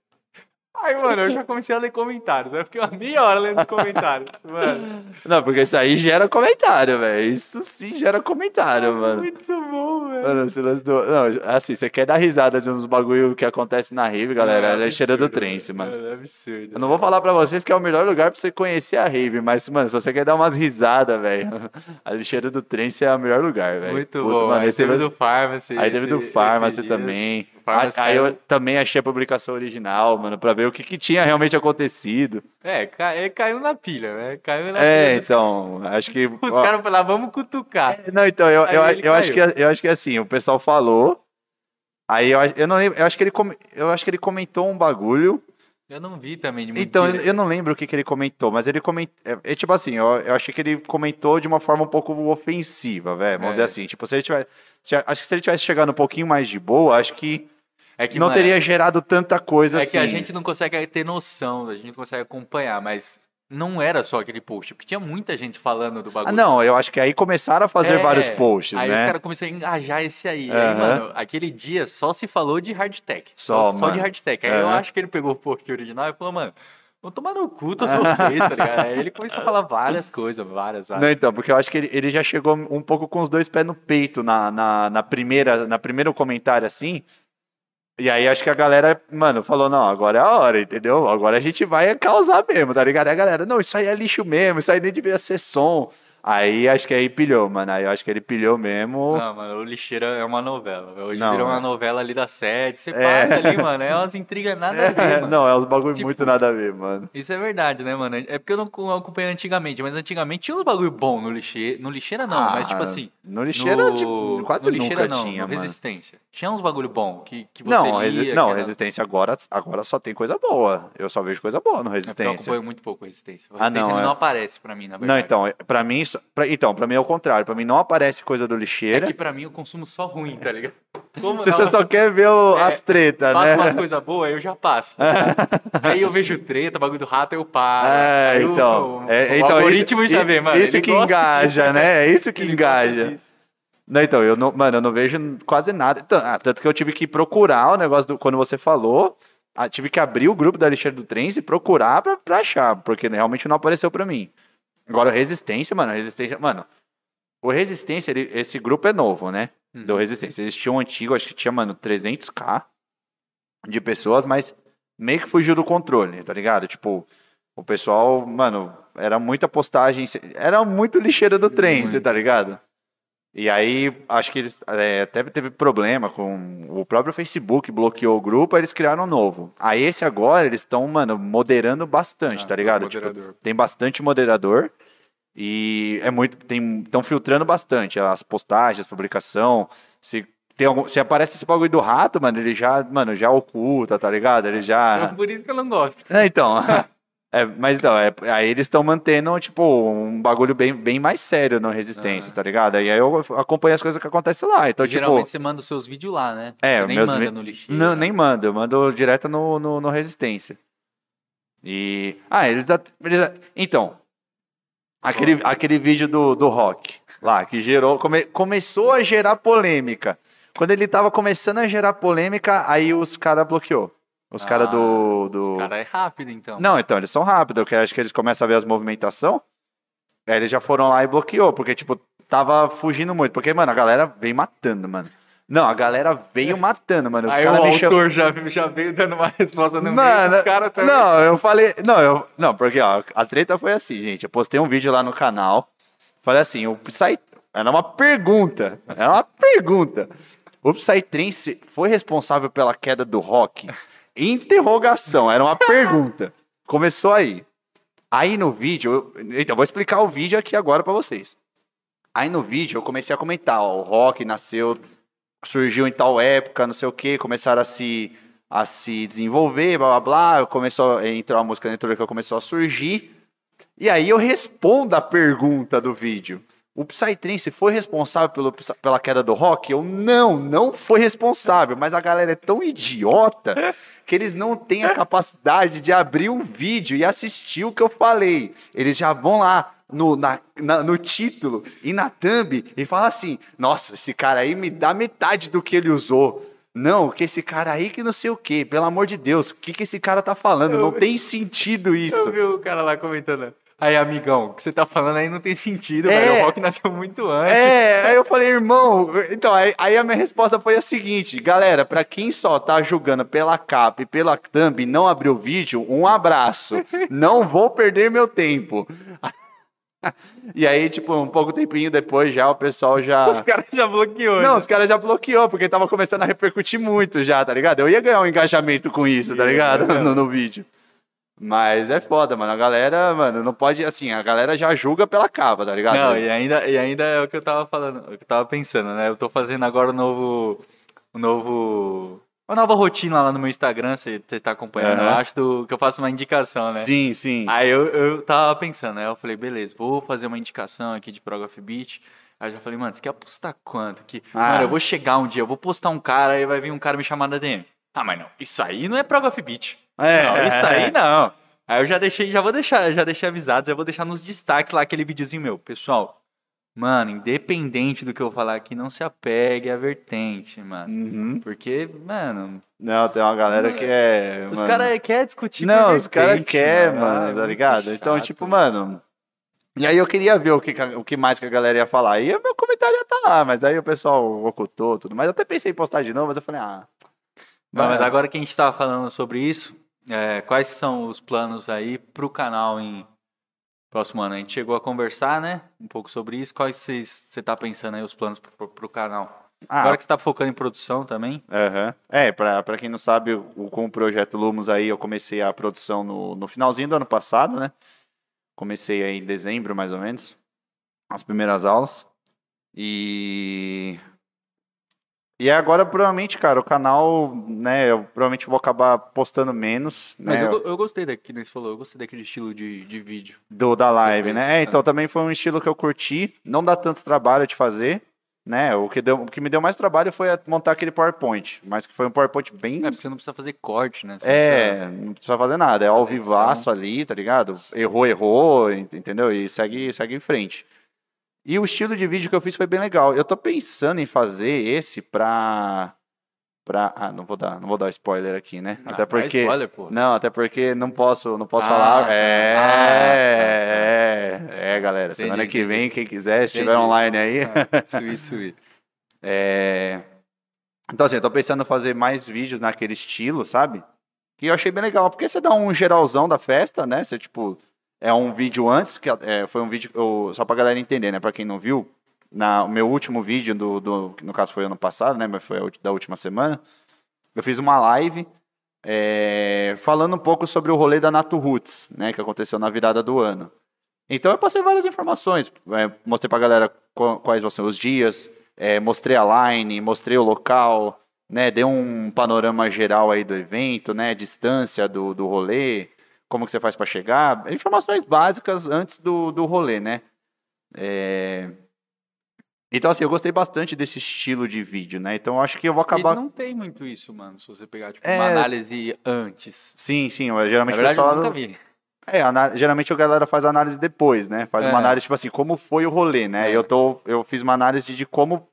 Aí, mano, eu já comecei a ler comentários. Aí eu fiquei uma meia hora lendo os comentários, mano. Não, porque isso aí gera comentário, velho. Isso sim gera comentário, mano. Muito bom, velho. Mano, esse lance do... Não, assim, você quer dar risada de uns bagulho que acontece na rave, galera? É É, cheira do trance, mano. É absurdo. Eu não vou falar pra vocês que é o melhor lugar pra você conhecer a rave, mas, mano, se você quer dar umas risadas, velho, a lixeira do trance é o melhor lugar, velho. Muito Puta, bom. mano, aí teve lance- do Pharmacy. Aí teve do Pharmacy também. Pharmacy Aí caiu- eu também achei a publicação original, mano, pra ver o que, que tinha realmente acontecido. É, ca- é, caiu na pilha, né? Caiu na É, pilha. dos- então, acho que. Os ó, caras falaram, vamos cutucar. Não, então, eu, eu, Aí eu, acho que, eu acho que assim, o pessoal falou. Aí eu, eu não lembro, eu acho que ele, eu acho que ele comentou um bagulho. Eu não vi também de muito Então, eu, eu não lembro o que, que ele comentou, mas ele comentou. É, é tipo assim, eu, eu achei que ele comentou de uma forma um pouco ofensiva, velho. Vamos É. dizer assim. Tipo, se ele tivesse. se- acho que se ele tivesse chegado um pouquinho mais de boa, acho que, É que, não mano, teria gerado tanta coisa É assim. que a gente não consegue ter noção, a gente não consegue acompanhar, mas não era só aquele post, porque tinha muita gente falando do bagulho. Ah, não, eu acho que aí começaram a fazer É, vários posts, aí né? os caras começaram a engajar esse aí. Aí, Aham. mano, aquele dia só se falou de hardtech. Só, Só, mano. de hardtech. Aí eu Aham. acho que ele pegou o post original e falou, mano, vou tomar no cu, tô só vocês, tá ligado? Aí ele começou a falar várias coisas, várias, várias. Não, então, porque eu acho que ele, ele já chegou um pouco com os dois pés no peito na, na, na primeira, na primeiro comentário, assim. E aí acho que a galera, mano, falou, não, agora é a hora, entendeu? Agora a gente vai causar mesmo, tá ligado? Aí a galera, não, isso aí é lixo mesmo, isso aí nem devia ser som. Aí acho que aí pilhou, mano. Aí eu acho que ele pilhou mesmo. Não, mano, o Lixeira é uma novela. Hoje Não, virou é. uma novela ali da sede. Você É. passa ali, mano, é umas intrigas nada a ver, É, mano. não, é uns bagulho Tipo- muito nada a ver, mano. Isso é verdade, né, mano? É porque eu não acompanhei antigamente, mas antigamente tinha uns bagulho bom no lixeira. No lixeira não, mas tipo Ah, assim. No lixeira, no- tipo, quase no lixeira nunca não, tinha, no mano. Resistência. Tinha uns bagulho bom que, que você Não, lia, não era- resistência agora, agora só tem coisa boa. Eu só vejo coisa boa no É porque Eu resistência. acompanho muito pouco Resistência. O Ah, Resistência não, ele é. não aparece pra mim, na Não, verdade. então, é- pra mim, isso- pra- então, pra mim é o contrário. Pra mim não aparece coisa do É lixeira. que pra mim eu consumo só ruim, tá ligado? Como Se você só quer ver o- as tretas, Faço né? umas coisas boas, eu já passo. tá aí eu vejo treta, bagulho do rato, eu paro. É, o- então. o, é, o então algoritmo isso, já vê, mano. Isso que engaja, né? É isso que Ele engaja. Não, então, eu não, mano, eu não vejo quase nada. Ah, Tanto que eu tive que procurar o negócio do. Quando você falou, ah, tive que abrir o grupo da Alexandre do Trens e procurar pra, pra achar, porque realmente não apareceu pra mim. Agora, o Resistência, mano, Resistência. Mano, o Resistência, ele- esse grupo é novo, né? Uhum. Do Resistência. Eles tinham um antigo, acho que tinha, mano, 300k de pessoas, mas meio que fugiu do controle, tá ligado? Tipo, o pessoal, mano, era muita postagem, era muito lixeira do trem, você tá ligado? E aí, acho que eles é, até teve problema com o próprio Facebook, bloqueou o grupo, aí eles criaram um novo. Aí esse agora, eles estão, mano, moderando bastante, Ah, tá ligado? Tipo, tem bastante moderador e é muito, estão filtrando bastante as postagens, publicação, se tem algum, se aparece esse bagulho do rato, mano, ele já, mano, já oculta, tá ligado? Ele já... É por isso que eu não gosto. É, então. É, mas então, é, aí eles estão mantendo, tipo, um bagulho bem, bem mais sério na resistência, tá ligado? E aí eu acompanho as coisas que acontecem lá. Então, Geralmente tipo. você manda os seus vídeos lá, né? É, você nem meus manda no lixeiro. Não, nem mando, eu mando direto no, no, no Resistência. E. Ah, eles. eles então. Aquele, aquele vídeo do, do rock lá, que gerou. come- começou a gerar polêmica. Quando ele tava começando a gerar polêmica, aí os caras bloqueou. Os caras do. do... Os caras é rápido, então. Não, então, eles são rápidos, porque acho que eles começam a ver as movimentação. Aí eles já foram lá e bloqueou, porque, tipo, tava fugindo muito. Porque, mano, a galera veio matando, mano. Não, a galera veio matando, mano. Os Aí o me chamam. autor já, já veio dando uma resposta no meio, Mano, os caras também. não, eu falei. Não, eu, não, porque, ó, a treta foi assim, gente. Eu postei um vídeo lá no canal. Falei assim, o Psy. Era uma pergunta. Era uma pergunta. O Psytrance foi responsável pela queda do rock? Interrogação, era uma pergunta. Começou aí. Aí no vídeo, eu, então, vou explicar o vídeo aqui agora pra vocês. Aí no vídeo eu comecei a comentar, ó, o rock nasceu, surgiu em tal época, não sei o que, começaram a se, a se desenvolver, blá blá blá, começou, a entrar a música eletrônica começou a surgir. E aí eu respondo a pergunta do vídeo. O Psytrance foi responsável pelo, pela queda do rock? Eu não, não foi responsável, mas a galera é tão idiota que eles não têm a capacidade de abrir um vídeo e assistir o que eu falei. Eles já vão lá no, na, na- no título e na thumb e falam assim: nossa, esse cara aí me dá metade do que ele usou. Não, que esse cara aí que não sei o quê. Pelo amor de Deus, o que, que esse cara tá falando? Não tem sentido isso. Eu vi o cara lá comentando. Aí, amigão, o que você tá falando aí não tem sentido, É. velho. O rock nasceu muito antes. É, aí eu falei, irmão. Então, aí, aí a minha resposta foi a seguinte: galera, pra quem só tá julgando pela capa e pela thumb e não abriu o vídeo, um abraço. Não vou perder meu tempo. E aí, tipo, um pouco tempinho depois já o pessoal já. Os caras já bloqueou. Não, né? os caras já bloqueou, porque tava começando a repercutir muito já, tá ligado? Eu ia ganhar um engajamento com isso, tá ligado? No, no vídeo. Mas é foda, mano. A galera, mano, não pode. Assim, a galera já julga pela capa, tá ligado? Não, e ainda, e ainda é o que eu tava falando, o que eu tava pensando, né? Eu tô fazendo agora o novo. O novo. Uma nova rotina lá no meu Instagram, você, você tá acompanhando, eu Aham. acho, do, que eu faço uma indicação, né? Sim, sim. Aí eu, eu tava pensando, né? Eu falei, beleza, vou fazer uma indicação aqui de Prog of Beat. Aí eu já falei, mano, você quer apostar quanto? Que, Ah. Mano, eu vou chegar um dia, eu vou postar um cara, aí vai vir um cara me chamar na DM. Ah, mas não, isso aí não é Prog of Beat. É, não, isso é. aí não. Aí eu já deixei, já vou deixar, já deixei avisado, já vou deixar nos destaques lá aquele videozinho meu. Pessoal, mano, independente do que eu falar aqui, não se apegue à vertente, mano. Uhum. Porque, mano, Não, tem uma galera que é. os mano- caras querem discutir Não, os caras querem, mano, Ah, tá muito ligado? Então, chato. tipo, mano. E aí eu queria ver o que, o que mais que a galera ia falar. E o meu comentário ia estar lá, mas aí o pessoal ocultou tudo. Mas eu até pensei em postar de novo, mas eu falei, ah. Não, mas agora que a gente tava falando sobre isso, é, quais são os planos aí pro canal em próximo ano? A gente chegou a conversar, né? Um pouco sobre isso. Quais você tá pensando aí, os planos pro, pro canal? Ah, Agora que você tá focando em produção também. Aham. É, pra quem não sabe, o, com o projeto Lumos aí, eu comecei a produção no, no finalzinho do ano passado, né? Comecei aí em dezembro, mais ou menos, as primeiras aulas. E. E agora, provavelmente, cara, o canal, né, eu provavelmente vou acabar postando menos, Mas né, eu, eu gostei que nem você falou, eu gostei daquele estilo de, de vídeo. do, da live, né? É, então também foi um estilo que eu curti, não dá tanto trabalho de fazer, né? O que, deu, o que me deu mais trabalho foi montar aquele PowerPoint, mas que foi um PowerPoint bem É, porque você não precisa fazer corte, né? Você É, não precisa fazer nada, é ao vivaço ali, tá ligado? Errou, errou, ent- entendeu? E segue, segue em frente. E o estilo de vídeo que eu fiz foi bem legal. Eu tô pensando em fazer esse pra. pra ah, não vou dar, não vou dar spoiler aqui, né? Ah, até dá porque. spoiler, pô. Não, até porque não posso, não posso Ah, falar. tá. É, Ah, é, é, galera. Semana Entendi, que vem, quem quiser, se estiver Entendi. online aí. Ah, sweet, sweet. É... Então, assim, eu tô pensando em fazer mais vídeos naquele estilo, sabe? Que eu achei bem legal, porque você dá um geralzão da festa, né? Você, tipo, é um vídeo antes, que é, foi um vídeo, eu, só pra galera entender, né? Pra quem não viu, na, o meu último vídeo, do, do, no caso foi ano passado, né? Mas foi a da última semana, eu fiz uma live é, falando um pouco sobre o rolê da Nato Roots, né? Que aconteceu na virada do ano. Então eu passei várias informações, é, mostrei pra galera qu- quais vão ser os dias, é, mostrei a line, mostrei o local, né, dei um panorama geral aí do evento, né, distância do, do rolê, como que você faz pra chegar, informações básicas antes do, do rolê, né. É, Então assim, eu gostei bastante desse estilo de vídeo, né, então eu acho que eu vou acabar... E não tem muito isso, mano, se você pegar, tipo, É. uma análise antes. Sim, sim, eu- Na geralmente o verdade, eu pessoal... nunca vi. É, geralmente a galera faz análise depois, né? Faz uma É. análise, tipo assim, como foi o rolê, né? É. Eu, tô, eu fiz uma análise de como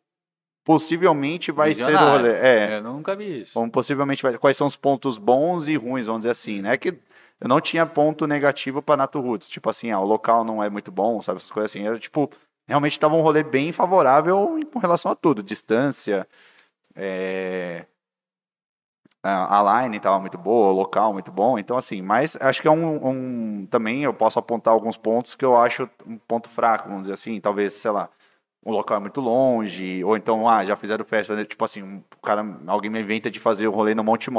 possivelmente vai ser o Visionário. rolê. É, Eu nunca vi isso. como possivelmente vai... Quais são os pontos bons e ruins, vamos dizer assim, né? Que eu não tinha ponto negativo pra Nato Roots. Tipo assim, ah, o local não é muito bom, sabe? Essas coisas assim. Era, tipo, realmente tava um rolê bem favorável com relação a tudo. Distância, é... A line tava muito boa, o local muito bom, então assim, mas acho que é um, um- Também eu posso apontar alguns pontos que eu acho um ponto fraco, vamos dizer assim, talvez, sei lá, o local é muito longe, ou então, ah, já fizeram festa, né, tipo assim, um cara, alguém me inventa de fazer o rolê no Monte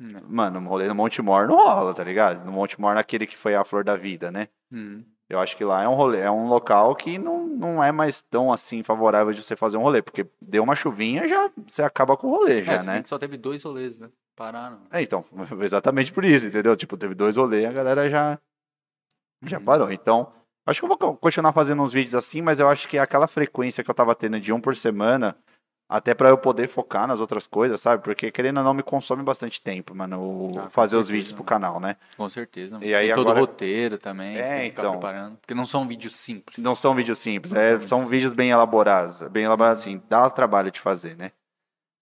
Hum. Mano, o rolê no Monte Mor não rola, tá ligado? No Monte Mor, naquele que foi a flor da vida, né? Hum. Eu acho que lá é um rolê, é um local que não, não é mais tão assim favorável de você fazer um rolê, porque deu uma chuvinha, já você acaba com o rolê, É, já, né? só teve dois rolês, né? Pararam. É, então, exatamente por isso, entendeu? Tipo, teve dois rolês, a galera já já Uhum. parou. Então, acho que eu vou co- continuar fazendo uns vídeos assim, mas eu acho que aquela frequência que eu tava tendo de um por semana, até pra eu poder focar nas outras coisas, sabe? Porque querendo ou não me consome bastante tempo, mano, Ah, fazer os certeza, vídeos pro mano. canal, né? Com certeza. E aí Tem todo agora- o roteiro também, É, então. preparando. Porque não são vídeos simples. Não são vídeos simples, é, são vídeos vídeos bem elaborados, bem elaborados assim, dá trabalho de fazer, né?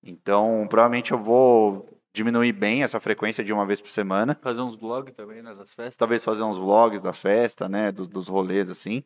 Então, provavelmente eu vou diminuir bem essa frequência de uma vez por semana. Fazer uns vlogs também, né, das festas. Talvez fazer uns vlogs da festa, né? Dos, dos rolês, assim.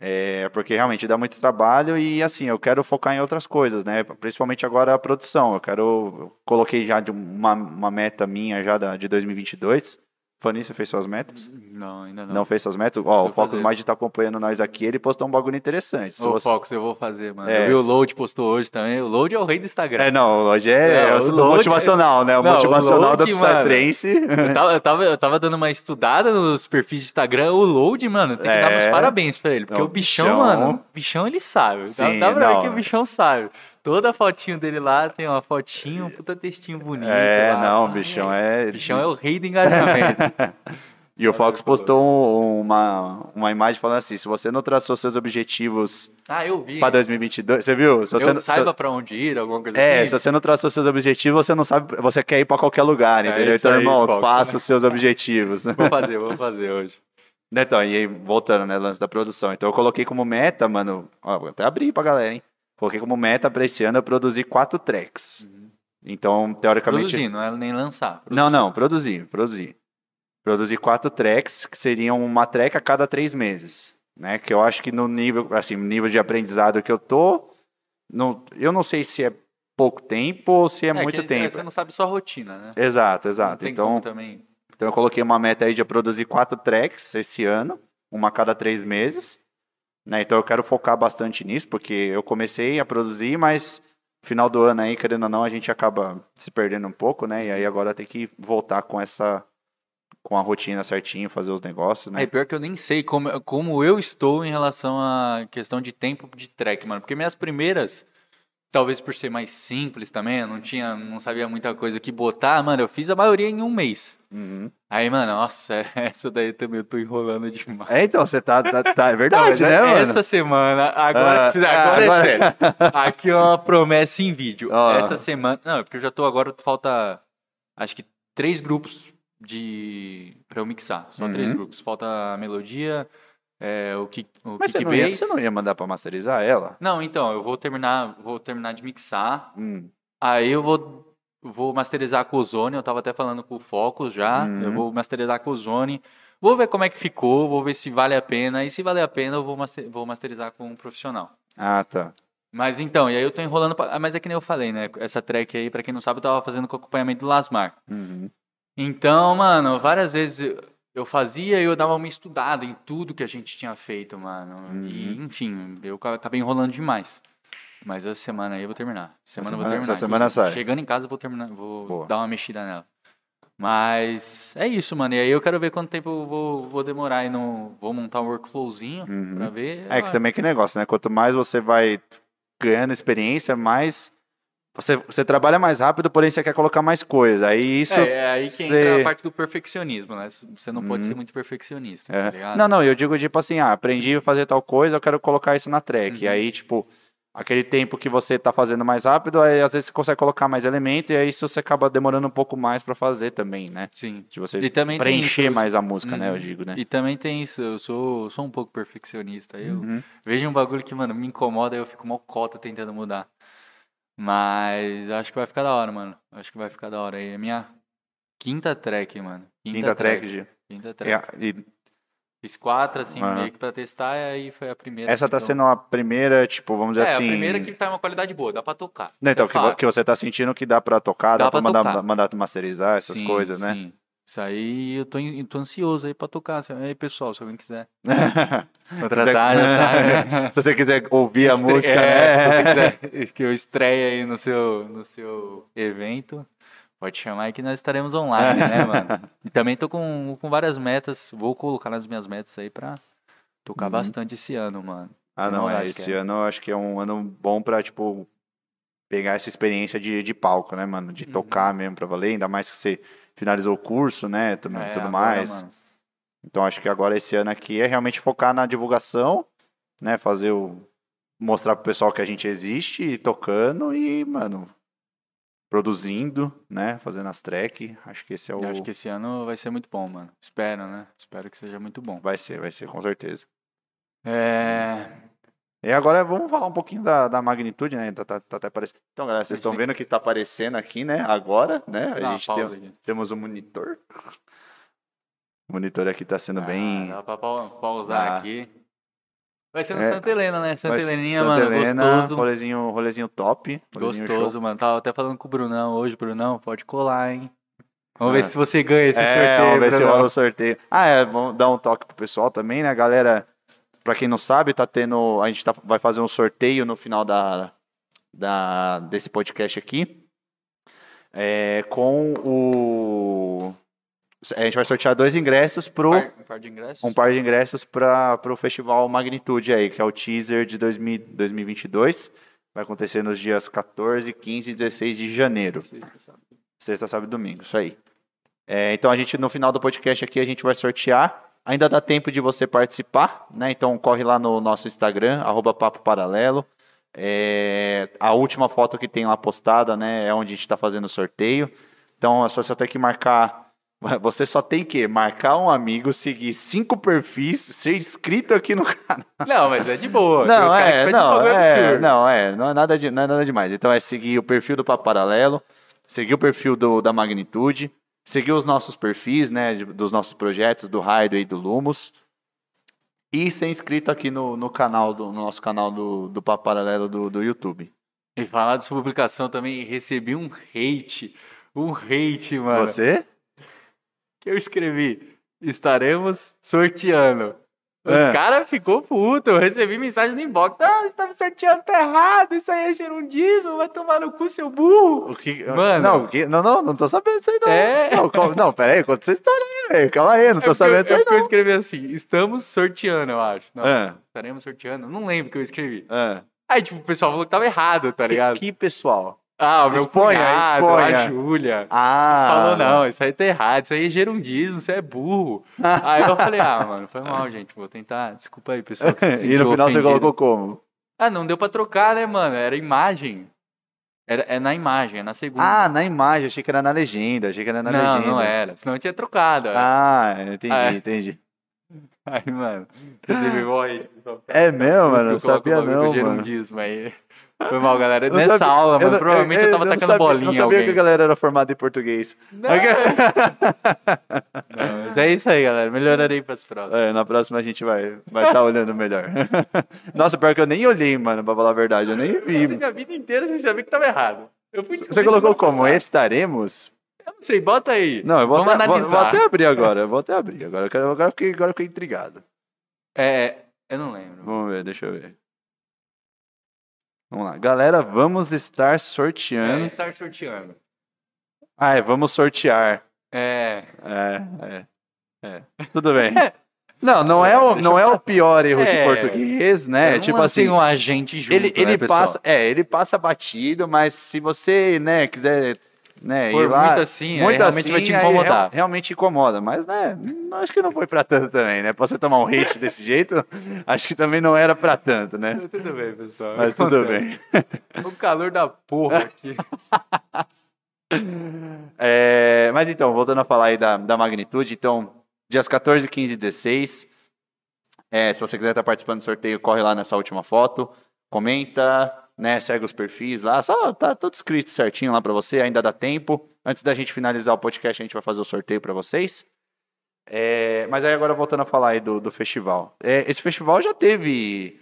É, porque realmente dá muito trabalho e assim, eu quero focar em outras coisas, né? Principalmente agora a produção. Eu quero. Eu coloquei já de uma, uma meta minha já da, de 2022. Você fez suas metas? Não, ainda não. Não fez suas metas? Ó, o Preciso Focus fazer. Mind tá acompanhando nós aqui, ele postou um bagulho interessante. Ô, você- Fox, eu vou fazer, mano. É, eu vi o Load postou hoje também. O Load é o rei do Instagram. É, não, hoje é, Não, é o o Load- motivacional, né? O Não, o motivacional da Load. Psytrance. Eu tava, eu, tava, eu tava dando uma estudada nos perfis de Instagram. O Load, mano, tem que dar É. meus parabéns pra ele. Porque Não, o bichão, bichão- mano, o bichão ele sabe. Sim, dá, dá pra ver não. que o bichão sabe. Toda fotinho dele lá tem uma fotinho, um puta textinho bonito. É, lá. não, bichão é. O bichão é o rei do engajamento. E o Fox postou um- uma, uma imagem falando assim: se você não traçou seus objetivos ah, eu vi. para 2022, você viu? Se você eu não- saiba pra onde ir, alguma coisa É, assim. se você não traçou seus objetivos, você não sabe, você quer ir para qualquer lugar, É entendeu? Então, aí, irmão, Fox, faça né? os seus objetivos. Vou fazer, vou fazer hoje. Então, e aí, voltando, né, lance da produção. Então, eu coloquei como meta, mano, ó, vou até abrir pra galera, hein? Coloquei como meta pra esse ano eu produzir quatro tracks. Então, teoricamente. Produzir, não é nem lançar. Não, não, produzir, produzir. Produzir quatro tracks, que seriam uma track a cada três meses. Né? Que eu acho que no nível, assim, nível de aprendizado que eu tô, não, eu não sei se é pouco tempo ou se é, muito que, tempo. Você não sabe sua rotina, né? Exato, exato. Então, também. então eu coloquei uma meta aí de produzir quatro tracks esse ano, uma a cada três meses. Né? Então eu quero focar bastante nisso, porque eu comecei a produzir, mas final do ano aí, querendo ou não, a gente acaba se perdendo um pouco, né? E aí agora tem que voltar com essa com a rotina certinho, fazer os negócios, né? É pior que eu nem sei como, como eu estou em relação à questão de tempo de track, mano. Porque minhas primeiras, talvez por ser mais simples também, eu não tinha, não sabia muita coisa que botar, mano, eu fiz a maioria em um mês. Uhum. Aí, mano, nossa, essa daí também eu tô enrolando demais. É, então, você tá, tá, tá- é Não, verdade, mas né, é- mano? Essa semana, agora, Ah, agora, ah, é agora- sério. Aqui é uma promessa em vídeo. Essa semana. Não, é porque eu já tô agora, falta. Acho que três grupos de. pra eu mixar. Só três Uhum. grupos. Falta a melodia, é, o kick, o Mas você não, ia, você não ia mandar pra masterizar ela? Não, então, eu vou terminar, vou terminar de mixar. Hum. Aí eu vou, vou masterizar com o Zone. Eu tava até falando com o Focus já. Uhum. Eu vou masterizar com o Zone. Vou ver como é que ficou, vou ver se vale a pena. E se vale a pena, eu vou, master- vou masterizar com um profissional. Ah, tá. Mas então, e aí eu tô enrolando. Pra... ah, Mas é que nem eu falei, né? Essa track aí, pra quem não sabe, eu tava fazendo com acompanhamento do Lasmar. Uhum. Então, mano, várias vezes eu- fazia e eu dava uma estudada em tudo que a gente tinha feito, mano. E, Uhum. enfim, eu ca- acabei enrolando demais. Mas essa semana aí eu vou terminar. Semana eu vou semana- terminar. essa semana Inclusive, sai. Chegando em casa eu vou terminar, vou Boa. dar uma mexida nela. Mas é isso, mano. E aí eu quero ver quanto tempo eu vou, vou demorar aí no. Vou montar um workflowzinho pra ver. É que também é que negócio, né? Quanto mais você vai ganhando experiência, mais você, você trabalha mais rápido, porém você quer colocar mais coisa. Aí isso. É, é aí que você- entra a parte do perfeccionismo, né? Você não pode ser muito perfeccionista, Uhum. É. tá ligado? Não, não, eu digo tipo assim, ah, aprendi a fazer tal coisa, eu quero colocar isso na track. Uhum. E aí, tipo, aquele tempo que você tá fazendo mais rápido, aí às vezes você consegue colocar mais elemento e aí isso você acaba demorando um pouco mais pra fazer também, né? Sim. De você preencher isso, mais a música, né? Eu Uhum. digo, né? E também tem isso, eu sou, sou um pouco perfeccionista. Eu Uhum. vejo um bagulho que, mano, me incomoda e eu fico mal cota tentando mudar. Mas acho que vai ficar da hora, mano. Acho que vai ficar da hora. aí. é minha quinta track, mano. Quinta track de. Quinta track. É, e Fiz quatro, assim, Aham. meio que pra testar, e aí foi a primeira. essa que tá então- sendo a primeira, tipo, vamos dizer É, assim. a primeira que tá uma qualidade boa, dá pra tocar. Não, então, que, é fato. que você tá sentindo que dá pra tocar, dá, Dá pra, pra mandar, tocar. mandar masterizar essas Sim, coisas, né? Sim. Isso aí eu tô, eu tô ansioso aí pra tocar. Aí, pessoal, se alguém quiser contratar, já sabe. Se você quiser ouvir a Estre- música, é, né? Se você quiser que eu estreie aí no seu, no seu evento, pode chamar aí que nós estaremos online, né, mano? E também tô com, com várias metas, vou colocar nas minhas metas aí pra tocar bastante esse ano, mano. Ah, Tem não, é. Esse cara. ano eu acho que é um ano bom pra, tipo, pegar essa experiência de, de palco, né, mano? De Uhum. tocar mesmo pra valer, ainda mais que você finalizou o curso, né? Tudo, É, tudo mais. Então acho que agora esse ano aqui é realmente focar na divulgação, né? Fazer o. Mostrar pro pessoal que a gente existe, e tocando e, mano, produzindo, né? Fazendo as track. Acho que esse é o. Eu acho que esse ano vai ser muito bom, mano. Espero, né? Espero que seja muito bom. Vai ser, vai ser, com certeza. É... E agora vamos falar um pouquinho da, da magnitude, né? Tá, tá, tá até aparecendo. Então, galera, vocês estão vendo que tá aparecendo aqui, né? Agora, né? A Dá gente tem, aqui. temos um monitor. O monitor aqui tá sendo bem. Ah, dá pra pau- pausar Dá. aqui. Vai ser no É. Santa Helena, né? Santa Heleninha, Santa mano, Helena, gostoso. Rolezinho, rolezinho top. rolezinho show. Gostoso, mano. Tava até falando com o Brunão hoje, Brunão, pode colar, hein? Vamos Ah. ver se você ganha esse é, sorteio. vamos ver se Brunão. rola o sorteio. Ah, é, vamos dar um toque pro pessoal também, né, galera? Pra quem não sabe, tá tendo. A gente tá, vai fazer um sorteio no final da, da, desse podcast aqui. É, com o. A gente vai sortear dois ingressos pro. Par, um par de ingressos? Um par de ingressos para o Festival Magnitude aí, que é o teaser de 2000 2022. Vai acontecer nos dias 14, 15 e 16 de janeiro. Sexta, sábado. Sexta, sábado e domingo, isso aí. É, então a gente, no final do podcast aqui, a gente vai sortear. Ainda dá tempo de você participar, né? Então corre lá no nosso Instagram, arroba Papo Paralelo. É, a última foto que tem lá postada, né? É onde a gente está fazendo o sorteio. Então é só você ter que marcar. Você só tem que marcar um amigo, seguir cinco perfis, ser inscrito aqui no canal. Não, mas é de boa. Não, é, não, é, absurdo. não, é, não é nada, de, não é nada demais. Então é seguir o perfil do Papo Paralelo, seguir o perfil do, da Magnitude, seguir os nossos perfis, né, dos nossos projetos, do Raido e do Lumos, e ser inscrito aqui no, no canal, do, no nosso canal do, do Papo Paralelo do, do YouTube. E falar dessa publicação também, recebi um hate. Um hate, mano. Você? Que eu escrevi. Estaremos sorteando. Os É. caras ficou puto. Eu recebi mensagem no inbox. Não, você tá sorteando, tá errado. Isso aí é gerundismo. Vai tomar no cu, seu burro. O que, Mano. Não, o que, não, não, não tô sabendo disso aí não. É. Não, calma- não pera aí, conta essa história aí, velho. Calma aí, não tô É sabendo eu, disso é aí porque eu não. escrevi assim. Estamos sorteando, eu acho. Não, Ah, estaremos sorteando. Não lembro o que eu escrevi. ah. Aí, tipo, o pessoal falou que tava errado, tá ligado? Que, que pessoal? Ah, o meu Exponha, cunhado, exponha. a Júlia. Ah. Falou, não, isso aí tá errado, isso aí é gerundismo, você é burro. aí eu falei, ah, mano, foi mal, gente, vou tentar. Desculpa aí, pessoal. Que se E no final você ofendido. colocou como? Ah, não deu pra trocar, né, mano? Era imagem. Era, é na imagem, é na segunda. Ah, na imagem, achei que era na legenda, achei que era na não, legenda. não era. Senão eu tinha trocado. ó. Ah, entendi, Ah, é. entendi. Aí, mano, você me morre. É mesmo, mano, não Eu sabia não, mano. gerundismo aí. Foi mal, galera. Eu Nessa sabia- aula, eu mano, não- provavelmente eu, tava não tacando sabia, bolinha Não em sabia alguém. que a galera era formada em português. Não, mas é isso aí, galera. Melhorarei pras próximas. É, na próxima a gente vai estar vai tá olhando melhor. Nossa, pior que eu nem olhei, mano, pra falar a verdade, eu nem vi. Passei a vida inteira sem saber que tava errado. Eu fui Você colocou como? Estaremos? Eu não sei, bota aí. Não, eu vou, Vamos até, vou, analisar. vou até abrir agora, eu vou até abrir. Agora, eu quero- agora, eu fiquei, agora eu fiquei intrigado. É, eu não lembro. Vamos ver, deixa eu ver. Vamos lá. Galera, vamos estar É, sorteando. estar sorteando. Ah, é, vamos sortear. É. É, é, é. Tudo bem. Não, não é o, não é o pior erro de É. português, né? Tipo assim, um agente junto, ele, ele né, passa, é, ele passa batido, mas se você, né, quiser, né, For ir lá, muito assim, aí realmente vai te incomodar. real- realmente incomoda, mas né, acho que não foi pra tanto também, né? Pra você tomar um hate desse jeito, acho que também não era pra tanto, né? Tudo bem, pessoal. Mas tudo bem. O calor da porra aqui. É, mas então, voltando a falar aí da, da magnitude, então, dias 14, 15 e 16. É, se você quiser estar participando do sorteio, corre lá nessa última foto, comenta, né, segue os perfis lá, só tá tudo escrito certinho lá pra você, ainda dá tempo. Antes da gente finalizar o podcast, a gente vai fazer o sorteio pra vocês. É, mas aí agora voltando a falar aí do, do festival. É, esse festival já teve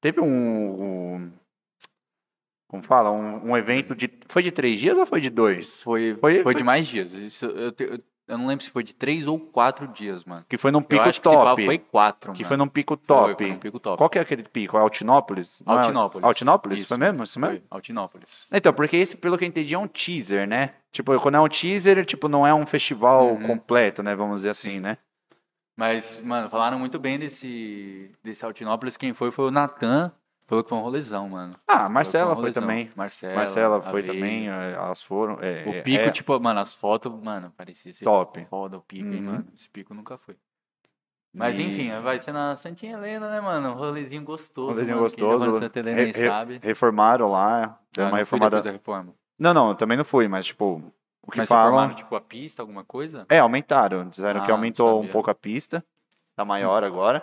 teve um, um- como fala, um, um evento de foi de três dias ou foi de dois? Foi, Foi- foi, foi- de mais dias. Isso, eu, te- eu- eu não lembro se foi de três ou quatro dias, mano. Que foi num eu pico acho que esse papo top. foi quatro, Que mano. foi num pico Foi, top. foi num pico top. Qual que é aquele pico? Altinópolis? Não é? Altinópolis. Altinópolis? Isso. Foi mesmo? Isso mesmo? Foi, Altinópolis. Então, porque esse, pelo que eu entendi, é um teaser, né? Tipo, quando é um teaser, tipo, não é um festival Uhum. completo, né? Vamos dizer assim, né? Mas, mano, falaram muito bem desse, desse Altinópolis. Quem foi foi o Natan. Falou que foi um rolezão, mano. Ah, Marcela um foi também. Marcela, Marcela foi também, é, elas foram. é, O é- pico, é tipo, mano, as fotos, mano, parecia ser top. foda o pico, hein, Uhum. mano. Esse pico nunca foi. Mas E- enfim, vai ser na Santinha Helena, né, mano? Um rolezinho gostoso. Rolezinho mano. Gostoso. foi Santa Helena Re- re- sabe. Reformaram lá. Deu Ah, uma não fui reformada. da reforma. Não, não, eu também não fui, mas, tipo, o que Mas falam. reformaram, tipo, a pista, alguma coisa? É, aumentaram. Disseram que Ah, aumentou não um pouco a pista. Tá maior agora.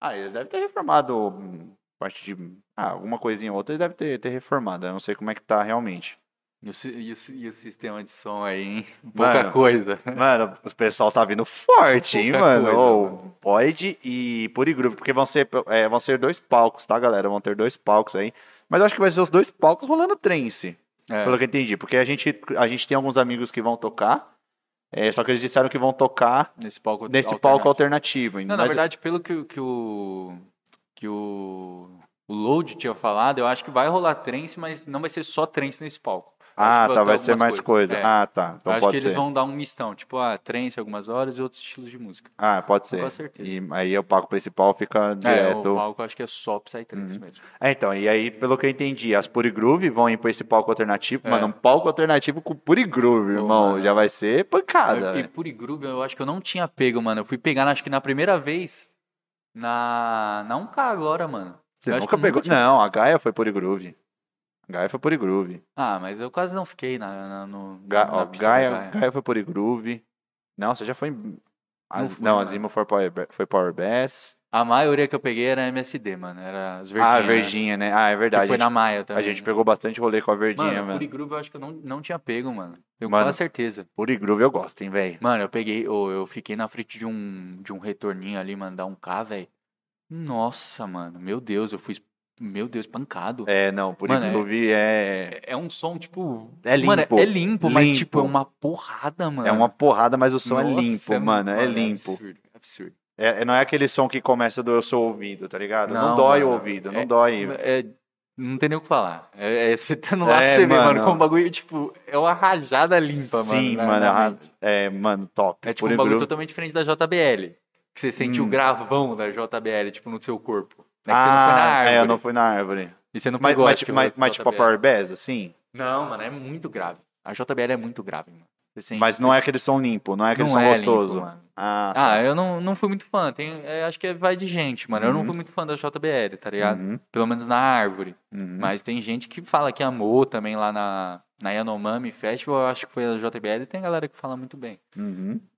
Ah, eles devem ter reformado Parte de. Ah, alguma coisinha ou outra eles devem ter, ter reformado. Eu não sei como é que tá realmente. E o, e o e o sistema de som aí, hein? Pouca Mano, coisa. Mano, o pessoal tá vindo forte, hein, Pouca mano? coisa, Ô, mano. Void e Puri Groove, porque vão ser, é, vão ser dois palcos, tá, galera? Vão ter dois palcos aí. Mas eu acho que vai ser os dois palcos rolando trance, É. pelo que eu entendi. Porque a gente, a gente tem alguns amigos que vão tocar, é, só que eles disseram que vão tocar Nesse palco nesse palco alternativo. alternativo. Não, na Mas- verdade, pelo que, que o. Que o. O Load tinha falado, eu acho que vai rolar trance, mas não vai ser só trance nesse palco. Ah, tá, vai ser mais coisa. É. Ah, tá. Então eu acho que ser. eles vão dar um mistão, tipo, ah, trance algumas horas e outros estilos de música. Ah, pode ser. Com certeza. E aí o palco principal fica É, direto. o palco eu acho que é só Psytrance mesmo. É, então, e aí, pelo que eu entendi, as Puri Groove vão ir pra esse palco alternativo. É. Mano, um palco alternativo com Puri Groove, irmão. mano. Já vai ser pancada, e. Puri Groove eu acho que eu não tinha pego, mano. Eu fui pegar, acho que na primeira vez, na, na 1K agora, mano. Você Eu nunca pegou? tinha- Não, a Gaia foi Puri Groove. A Gaia foi Puri Groove. Ah, mas eu quase não fiquei na, na, no, Ga na ó, da Gaia, Gaia. foi Puri Groove. Não, você já foi. As- fui, não, a. Zima foi Power, Ba- foi Power Bass. A maioria que eu peguei era MSD, mano. Era as Ah, verdinhas. a né? Verdinha, né? Ah, é Que verdade. foi a, na gente, Maia a também. gente pegou bastante rolê com a Verdinha, Mano, mano. Puri Groove eu acho que eu não, não tinha pego, mano. Eu Mano. com certeza. Puri Groove eu gosto, hein, velho. Mano, eu peguei, ô, eu fiquei na frente de um, de um retorninho ali, mano, da 1K, velho. Nossa, mano, meu Deus, eu fui, meu Deus, pancado. É, não, Puri Mano, é- Groove é. É, é um som, tipo... É Mano, limpo. é limpo, mas, Limpo. tipo, é uma porrada, mano. É uma porrada, mas o som é Nossa, limpo, mano. É limpo. absurdo, é absurdo. É, não é aquele som que começa do eu sou ouvido, tá ligado? Não, Não, dói o mano, ouvido, é- não dói. É, não tem nem o que falar. É, é, você tá no lá É, pra você ver, mano, mano. como o bagulho, tipo, é uma rajada limpa, mano. Sim, mano. a- mente. É, mano, top. É tipo um bagulho totalmente diferente da JBL. Que você sente Hum. o gravão da JBL, tipo, no seu corpo. É que você não foi na Ah, árvore. é, eu não fui na árvore. E você não Mas, pegou, mas, que mas, mas tipo a. Power Bass, assim? Não, mano, é muito grave. A JBL é muito grave, mano. Mas não é aquele som limpo, não é aquele Não som é gostoso. limpo, mano. ah, tá. Ah, eu não, não fui muito fã. Tem, é, acho que vai de gente, mano. Eu não fui muito fã da JBL, tá ligado? Uhum, Pelo menos na árvore. uhum. Mas tem gente que fala que amou também lá na, na Yanomami Festival. Eu acho que foi a JBL. E tem galera que fala muito bem.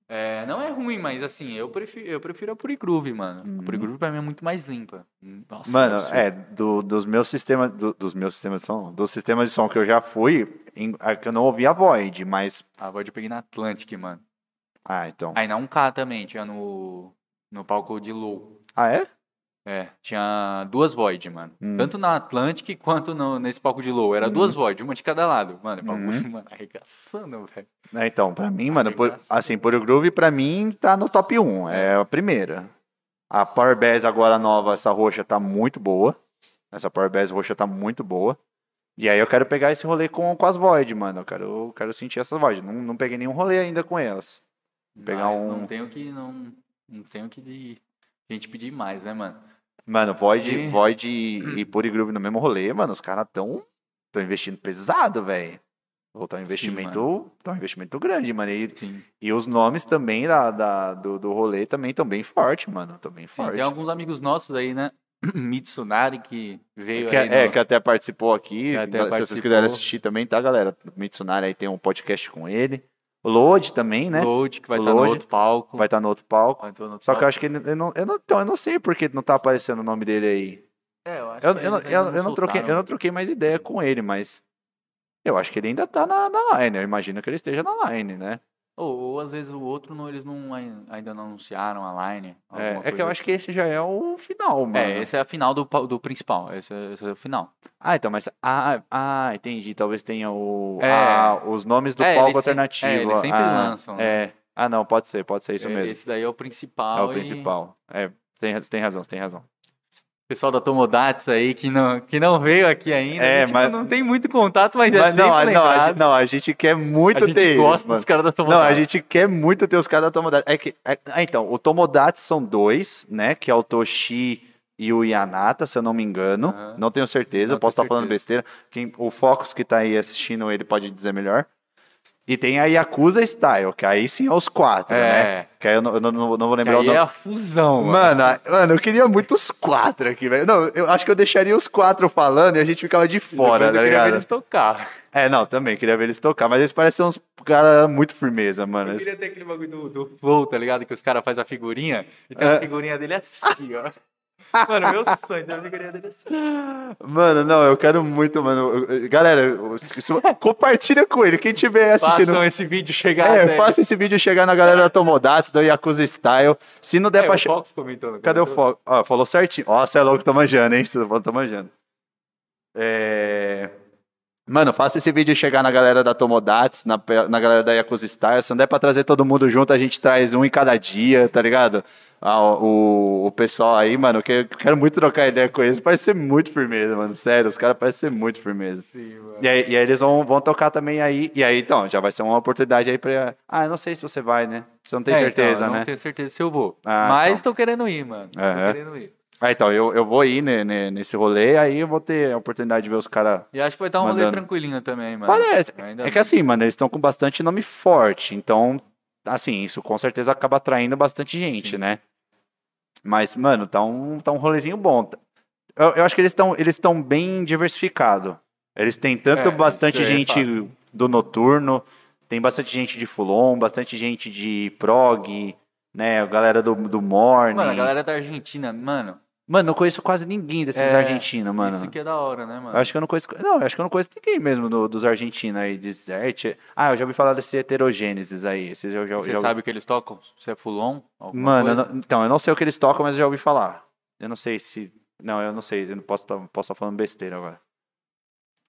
Uhum. É, não é ruim, mas assim, eu prefiro, eu prefiro a Puri Groove, mano. A Puri Groove pra mim é muito mais limpa. Nossa, Mano, é, do- dos meus sistemas, do- dos meus sistemas de som, dos sistemas de som que eu já fui, em, é que eu não ouvi a Void, mas, A Void eu peguei na Atlantic, mano. ah, então, Aí na 1K também, tinha no, no palco de Low. ah, é? É, tinha duas Void, mano. Hum. Tanto na Atlantic quanto no- nesse palco de Low. Era duas Void, uma de cada lado. Mano, é bagulho, Uhum. mano, arregaçando, velho. É, então, pra mim, mano, por, assim, Puro Groove, pra mim, tá no top 1, é a primeira. A Power Bass agora nova, essa roxa, tá muito boa. Essa Power Bass roxa tá muito boa. E aí eu quero pegar esse rolê com, com as Void, mano. Eu quero, eu quero sentir essas Void. Não, não peguei nenhum rolê ainda com elas. Pegar Mas um- não tenho que. Não, não tenho que de gente pedir mais, né, mano? Mano, Void, E- Void e, e Pure Groove no mesmo rolê, mano, os caras tão, tão investindo pesado, velho. Ou tá um investimento, tá um investimento grande, mano. E, Sim. e os nomes também da, da- do, do rolê também estão bem fortes, mano. Tão bem Sim, tem alguns amigos nossos aí, né? Mitsunari que veio Que, aí. é, no- que até participou aqui. Que até Se vocês participou. quiserem assistir também, tá, galera? Mitsunari aí tem um podcast com ele. O Load também, né? Load, que vai estar no Load outro palco. Vai estar no outro palco. No outro Só que eu palco. acho que ele, eu, não, eu, não, então, eu não sei porque não tá aparecendo o nome dele aí. É, eu acho Eu, que eu, não- eu, ainda eu não troquei, eu não troquei mais ideia com ele, mas eu acho que ele ainda tá na, na line. Eu imagino que ele esteja na line, né? Ou, ou às vezes o outro não, eles não, ai- ainda não anunciaram a line. É, é que eu acho que esse já é o final, mano. É, esse é a final do, do principal. Esse é, esse é o final. Ah, então, mas. Ah, ah, entendi. Talvez tenha o, É. ah, os nomes do É, palco eles se- alternativo. é, eles sempre ah, lançam, né? É. Ah, não, pode ser, pode ser isso É, mesmo. Esse daí é o principal. É o e- principal. É, tem, tem razão, você tem razão. Pessoal da Tomodates aí que não, que não veio aqui ainda. É, a gente mas- não tem muito contato, mas, é Mas sempre não, não, a lembrado. gente, não, a gente quer muito A gente ter eles, gosta mano. dos caras da Não, Tomodates. a gente quer muito ter os caras da Tomodachi. É que, é- ah, então, o Tomodachi são dois, né? Que é o Toshi e o Yanata, se eu não me engano. Aham. Não tenho certeza, Não posso estar tenho falando besteira. Quem, o Focus que tá aí assistindo, ele pode dizer melhor. E tem a Yakuza Style, que aí sim é os quatro, É. né? Que aí eu não, eu não, não vou- vou Que lembrar o aí nome. é a fusão, mano. Mano, mano, eu queria muito os quatro aqui, velho. Não, eu acho que eu deixaria os quatro falando e a gente ficava de fora, tá eu queria ver ligado? eles tocar. É, não, também, queria ver eles tocar, mas eles parecem uns caras muito firmeza, mano. Eu queria ter aquele bagulho do, do flow, tá ligado? Que os caras fazem a figurinha e tem É. a figurinha dele assim, ó. Mano, meu sonho, eu queria dele assim. Mano, não, eu quero muito, mano. Galera, compartilha com ele. Quem tiver assistindo. Façam esse vídeo chegar É, faça esse vídeo chegar na galera da Tomodachi, do Yakuza Style. Se não der É, pra o. Fox comentou. não Cadê o foco? Ó, falou certinho. Ó, você é louco, tô manjando, hein? Você tô manjando. É... Mano, faça esse vídeo chegar na galera da Tomodachi, na, na galera da Yakuza Style. Se não der pra trazer todo mundo junto, a gente traz um em cada dia, tá ligado? Ah, o, o pessoal aí, mano, que eu quero muito trocar ideia com eles. Parece ser muito firmeza, mano. Sério, os caras parecem ser muito firmeza. Sim, mano. E aí, e aí eles vão, vão tocar também aí. E aí, então, já vai ser uma oportunidade aí pra. Ah, eu não sei se você vai, né? Você não tem É, certeza, então, eu né? Não tenho certeza se eu vou. Ah, Mas então. tô querendo ir, mano. Tô Aham. querendo ir. Ah, então, eu, eu vou ir ne- ne- nesse rolê, aí eu vou ter a oportunidade de ver os caras. E acho que vai estar um rolê Mandando. tranquilinho também, mano. Parece. Ainda É que assim, mano, eles estão com bastante nome forte. Então, assim, isso com certeza acaba atraindo bastante gente, Sim. né? Mas, mano, tá um, tá um rolezinho bom. Eu, eu acho que eles estão eles tão bem diversificados. Eles têm tanto É, bastante é gente do noturno, tem bastante gente de Fulon, bastante gente de prog, né? A galera do, do morning. Mano, a galera da Argentina, mano. Mano, não conheço quase ninguém desses é, argentinos, mano. Isso que é da hora, né, mano? Eu acho que eu não conheço. Não, acho que eu não conheço ninguém mesmo do- dos argentinos aí, de Zert. Ah, eu já ouvi falar desse heterogênesis aí. Esses eu já, Você já- sabe o que eles tocam? Se é Fulon? Mano, eu não- então, eu não sei o que eles tocam, mas eu já ouvi falar. Eu não sei se. Não, eu não sei. Eu não posso estar posso tá falando besteira agora.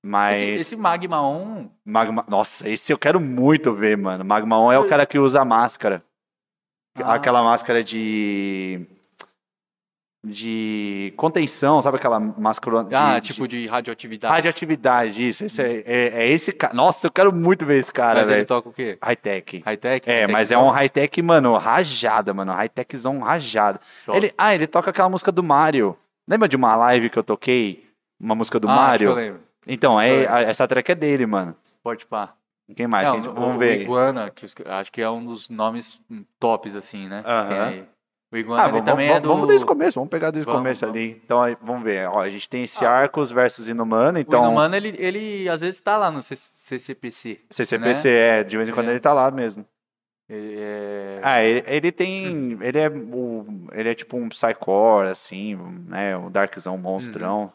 Mas. Esse, esse Magma 1, Magma. Nossa, esse eu quero muito ver, mano. Magma 1 é o cara que usa a máscara. Ah. Aquela máscara de. De contenção, sabe aquela máscara. De, ah, de- tipo de radioatividade. Radioatividade, isso. Esse é, é- é esse cara. Nossa, eu quero muito ver esse cara, Mas ele velho. toca o quê? High-tech. High-tech? É, High-tech mas é um high-tech, mano, rajada, mano. High-techzão rajada. Top. Ele, ah, ele toca aquela música do Mario. Lembra de uma live que eu toquei? Uma música do ah, Mario? eu lembro. Então, é, essa track é dele, mano. Pode pá. Quem mais? Não, Quem- o- vamos ver. Iguana, que acho que é um dos nomes tops, assim, né? Tem aí. O Iguana Ah, vamos, também vamos, é do... vamos desde o começo, vamos pegar desde o começo vamos. ali. Então, aí, vamos ver. Ó, a gente tem esse Ah. Arcos versus Inumano, O então. Inumano, ele, ele às vezes tá lá no CCPC. CCPC, né? é, de vez em quando É. ele tá lá mesmo. É... Ah, ele, ele tem. Ele é, o, ele é tipo um Psycore, assim, né? Um Darkzão monstrão. Uhum.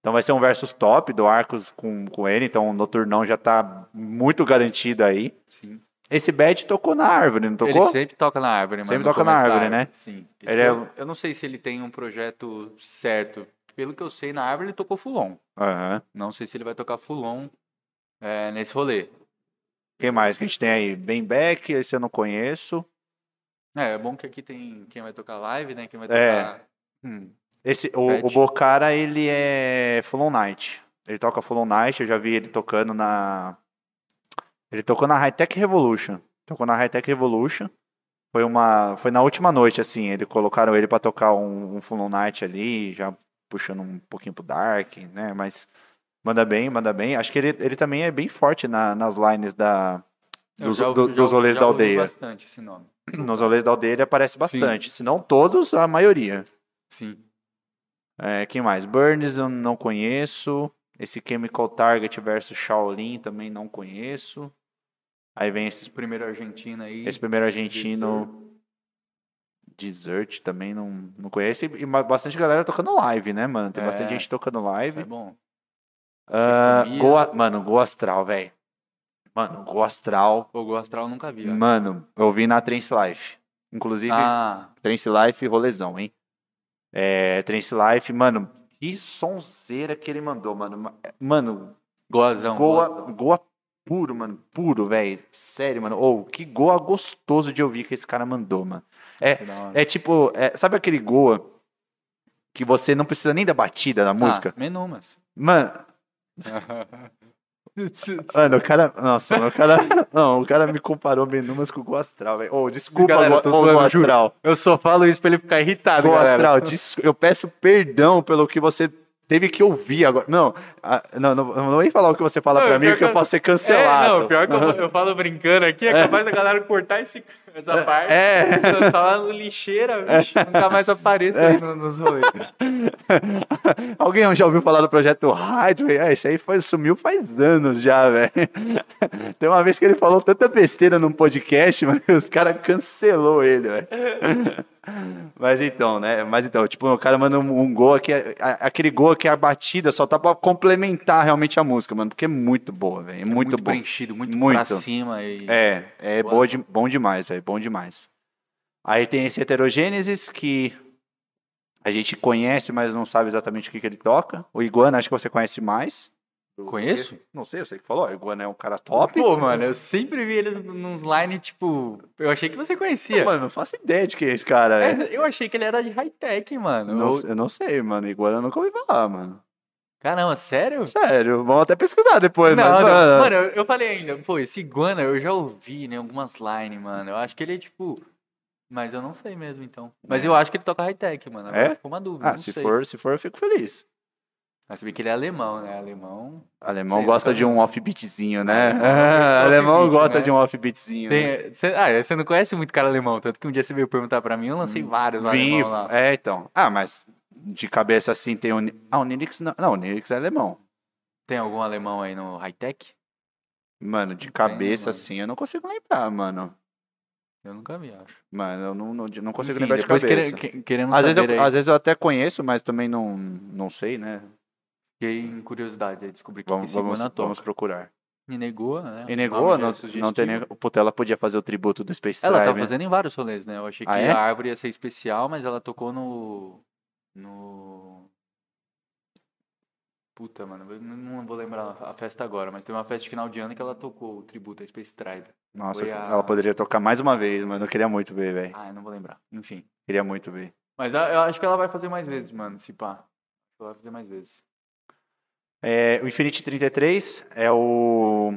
Então vai ser um versus top do Arcos com, com ele. Então o Noturnão já tá muito garantido aí. Sim. Esse Bad tocou na árvore, não tocou? Ele sempre toca na árvore, mano. Sempre toca na da árvore, né? Sim. Ele Esse é- eu, não sei se ele tem um projeto certo. Pelo que eu sei, na árvore ele tocou Fulon. Aham. Não sei se ele vai tocar Fulon é, nesse rolê. Quem mais que a gente tem aí? Ben Beck, esse eu não conheço. É, é bom que aqui tem quem vai tocar live, né? Quem vai É. tocar... Hum, Esse, o, Bad. o Bocara, ele é Full On Night. Ele toca Full On Night, eu já vi ele tocando na. Ele tocou na High Tech Revolution. Tocou na High Tech Revolution. Foi uma. Foi na última noite, assim. Eles colocaram ele pra tocar um, um Full Night ali, já puxando um pouquinho pro Dark, né? Mas manda bem, manda bem. Acho que ele, ele também é bem forte na- nas lines da. Dos, já do- já dos ouvi- rolês já da aldeia. bastante esse nome. Nos rolês da aldeia ele aparece bastante. Se não todos, a maioria. Sim. É, quem mais? Burns eu não conheço. Esse Chemical Target versus Shaolin também não conheço. Aí vem esse, Primeiro argentino aí. esse primeiro argentino. Desert também não, não conheço. E bastante galera tocando live, né, mano? Tem É. bastante gente tocando live. é bom. A- mano, Go Astral, velho. Mano, Go Astral. O Go Astral eu nunca vi. ó. Mano, eu vi na Trance Life. Inclusive, Ah, Trance Life rolezão, hein? É, Trance Life, mano, que sonzeira que ele mandou, mano. Ma- Mano, Goazão. Goa. Goa puro, mano. Puro, velho. Sério, mano. Ou que Goa gostoso de ouvir que esse cara mandou, mano. É, hora. é tipo, é, sabe aquele Goa que você não precisa nem da batida da música? Ah, Menumas. Mano, mano, o cara. Nossa, mano, o cara. Não, o cara me comparou Menumas com o Goa Astral, velho. Ô, desculpa, Galera, Goa, tô ô, zoando, Goa juro. Astral. Eu só falo isso pra ele ficar irritado, Goa galera. Astral, des- eu peço perdão pelo que você teve que ouvir agora. Não, não, não, não vou nem falar o que você fala pra mim, porque eu que- posso ser É, cancelado. não, pior que eu, eu falo brincando aqui, é capaz da galera cortar esse, essa parte. É. Falar no lixeira, bicho, nunca mais apareça aí no- nos rolês. Alguém já ouviu falar do projeto Hardware? É, esse aí foi, sumiu faz anos já, velho. Tem uma vez que ele falou tanta besteira num podcast, que os caras cancelou ele, velho. Mas então, né? Mas então, tipo, o cara manda um, um gol aqui, aquele gol aqui, a batida só tá pra complementar realmente a música, mano, porque é muito boa, velho. É muito, muito boa. preenchido, muito, Muito. pra cima. E... É, é boa de- bom demais, velho, bom demais. Aí tem esse Heterogênesis que a gente conhece, mas não sabe exatamente o que, que ele toca. O Iguana, acho que você conhece mais. Conheço? Não sei, eu sei que falou. O Iguana é um cara top. Pô, mano, eu sempre vi eles nos line, tipo. Eu achei que você conhecia. Mano, não faço ideia de quem é esse cara. É. É, eu achei que ele era de high-tech, mano. Não, Eu- eu não sei, mano. Iguana eu nunca ouvi falar, mano. Caramba, sério? Sério, vamos até pesquisar depois, não, mas, não. mano, Mano, eu, falei ainda, pô, esse Iguana eu já ouvi em algumas lines, mano. Eu acho que ele é tipo. Mas eu não sei mesmo, então. Mas eu acho que ele toca high-tech, mano. Agora É? ficou uma dúvida. Ah, não se sei. for, se for, eu fico feliz. Mas você vê que ele é alemão, né? Alemão. Alemão Sei, gosta de um offbeatzinho, né? Alemão gosta de Alemão offbeat, gosta né? de um offbeatzinho. né? Cê, ah, você não conhece muito cara alemão, tanto que um dia você veio perguntar pra mim, eu lancei vários Vim- alemão lá. É, então. Ah, mas de cabeça assim tem o. Ah, o Nilix não. Não, o Nilix é alemão. Tem algum alemão aí no high-tech? Mano, de Não tem, cabeça mano. assim eu não consigo lembrar, mano. Eu nunca vi, acho. Mano, eu não, não, não consigo Enfim, lembrar de cabeça. quere- que- queremos Às vezes, eu, aí. às vezes eu até conheço, mas também não, não sei, né? Fiquei em curiosidade aí, descobri que Vamos, vamos, toca. vamos procurar. E negou, né? E negou, não, não tem nem, o Putela podia fazer o tributo do Space Ela tá Drive. né? fazendo em vários rolês, né? Eu achei que Ah, é? a árvore ia ser especial, mas ela tocou no. No. Puta, mano, eu não vou lembrar a festa agora, mas tem uma festa de final de ano que ela tocou o tributo a Space Drive. Nossa, a- ela poderia tocar mais uma vez, mano. Eu queria muito ver, velho. Ah, eu não vou lembrar. Enfim. Queria muito ver. Mas eu acho que ela vai fazer mais vezes, mano, se pá. Ela vai fazer mais vezes. É, o Infinity 33 é o,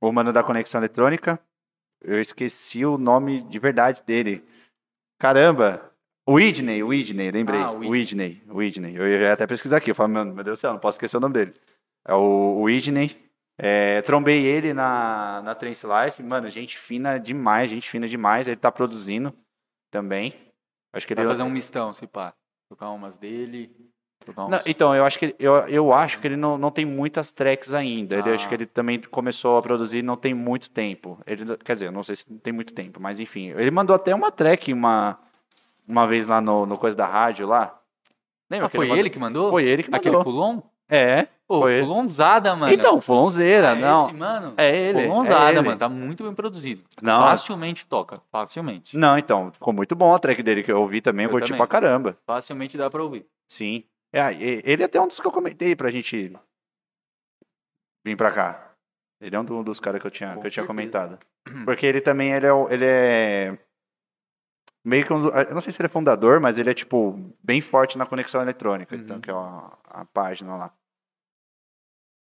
o mano da conexão eletrônica. Eu esqueci o nome de verdade dele. Caramba! Whitney, o Whitney, lembrei. Ah, Whitney, Whitney. Eu ia até pesquisar aqui. Eu falo, meu, meu Deus do céu, não posso esquecer o nome dele. É o, o Whitney. É, trombei ele na, na Trance Life. Mano, gente fina demais, gente fina demais. Ele tá produzindo também. Acho que ele Vai fazer um mistão, se pá. Tocar umas dele. Não, então, eu acho que, ele- eu, eu acho que ele não, não tem muitas tracks ainda. Ele, Ah. acho que ele também começou a produzir não tem muito tempo. Ele, quer dizer, eu não sei se tem muito tempo, mas enfim. Ele mandou até uma track uma, uma vez lá no, no coisa da rádio lá. Lembra Ah, foi mandou? ele que mandou? Foi ele que Aquele mandou. Fulon? É, Pô, foi ele. Fulonzada, mano. Então, Fulonzeira, é não. esse, mano? É ele, Fulonzada, é ele. mano. Tá muito bem produzido. Não, Facilmente toca. Facilmente. não, então, ficou muito bom a track dele que eu ouvi também, eu curti pra caramba. Facilmente dá pra ouvir. Sim. É, e- ele é até um dos que eu comentei pra gente vir pra cá. Ele é um do- dos caras que eu tinha, Com que eu tinha certeza. comentado. Porque ele também ele é, ele é meio que um, do- eu não sei se ele é fundador, mas ele é tipo bem forte na conexão eletrônica, então Uhum. que é a, a página lá.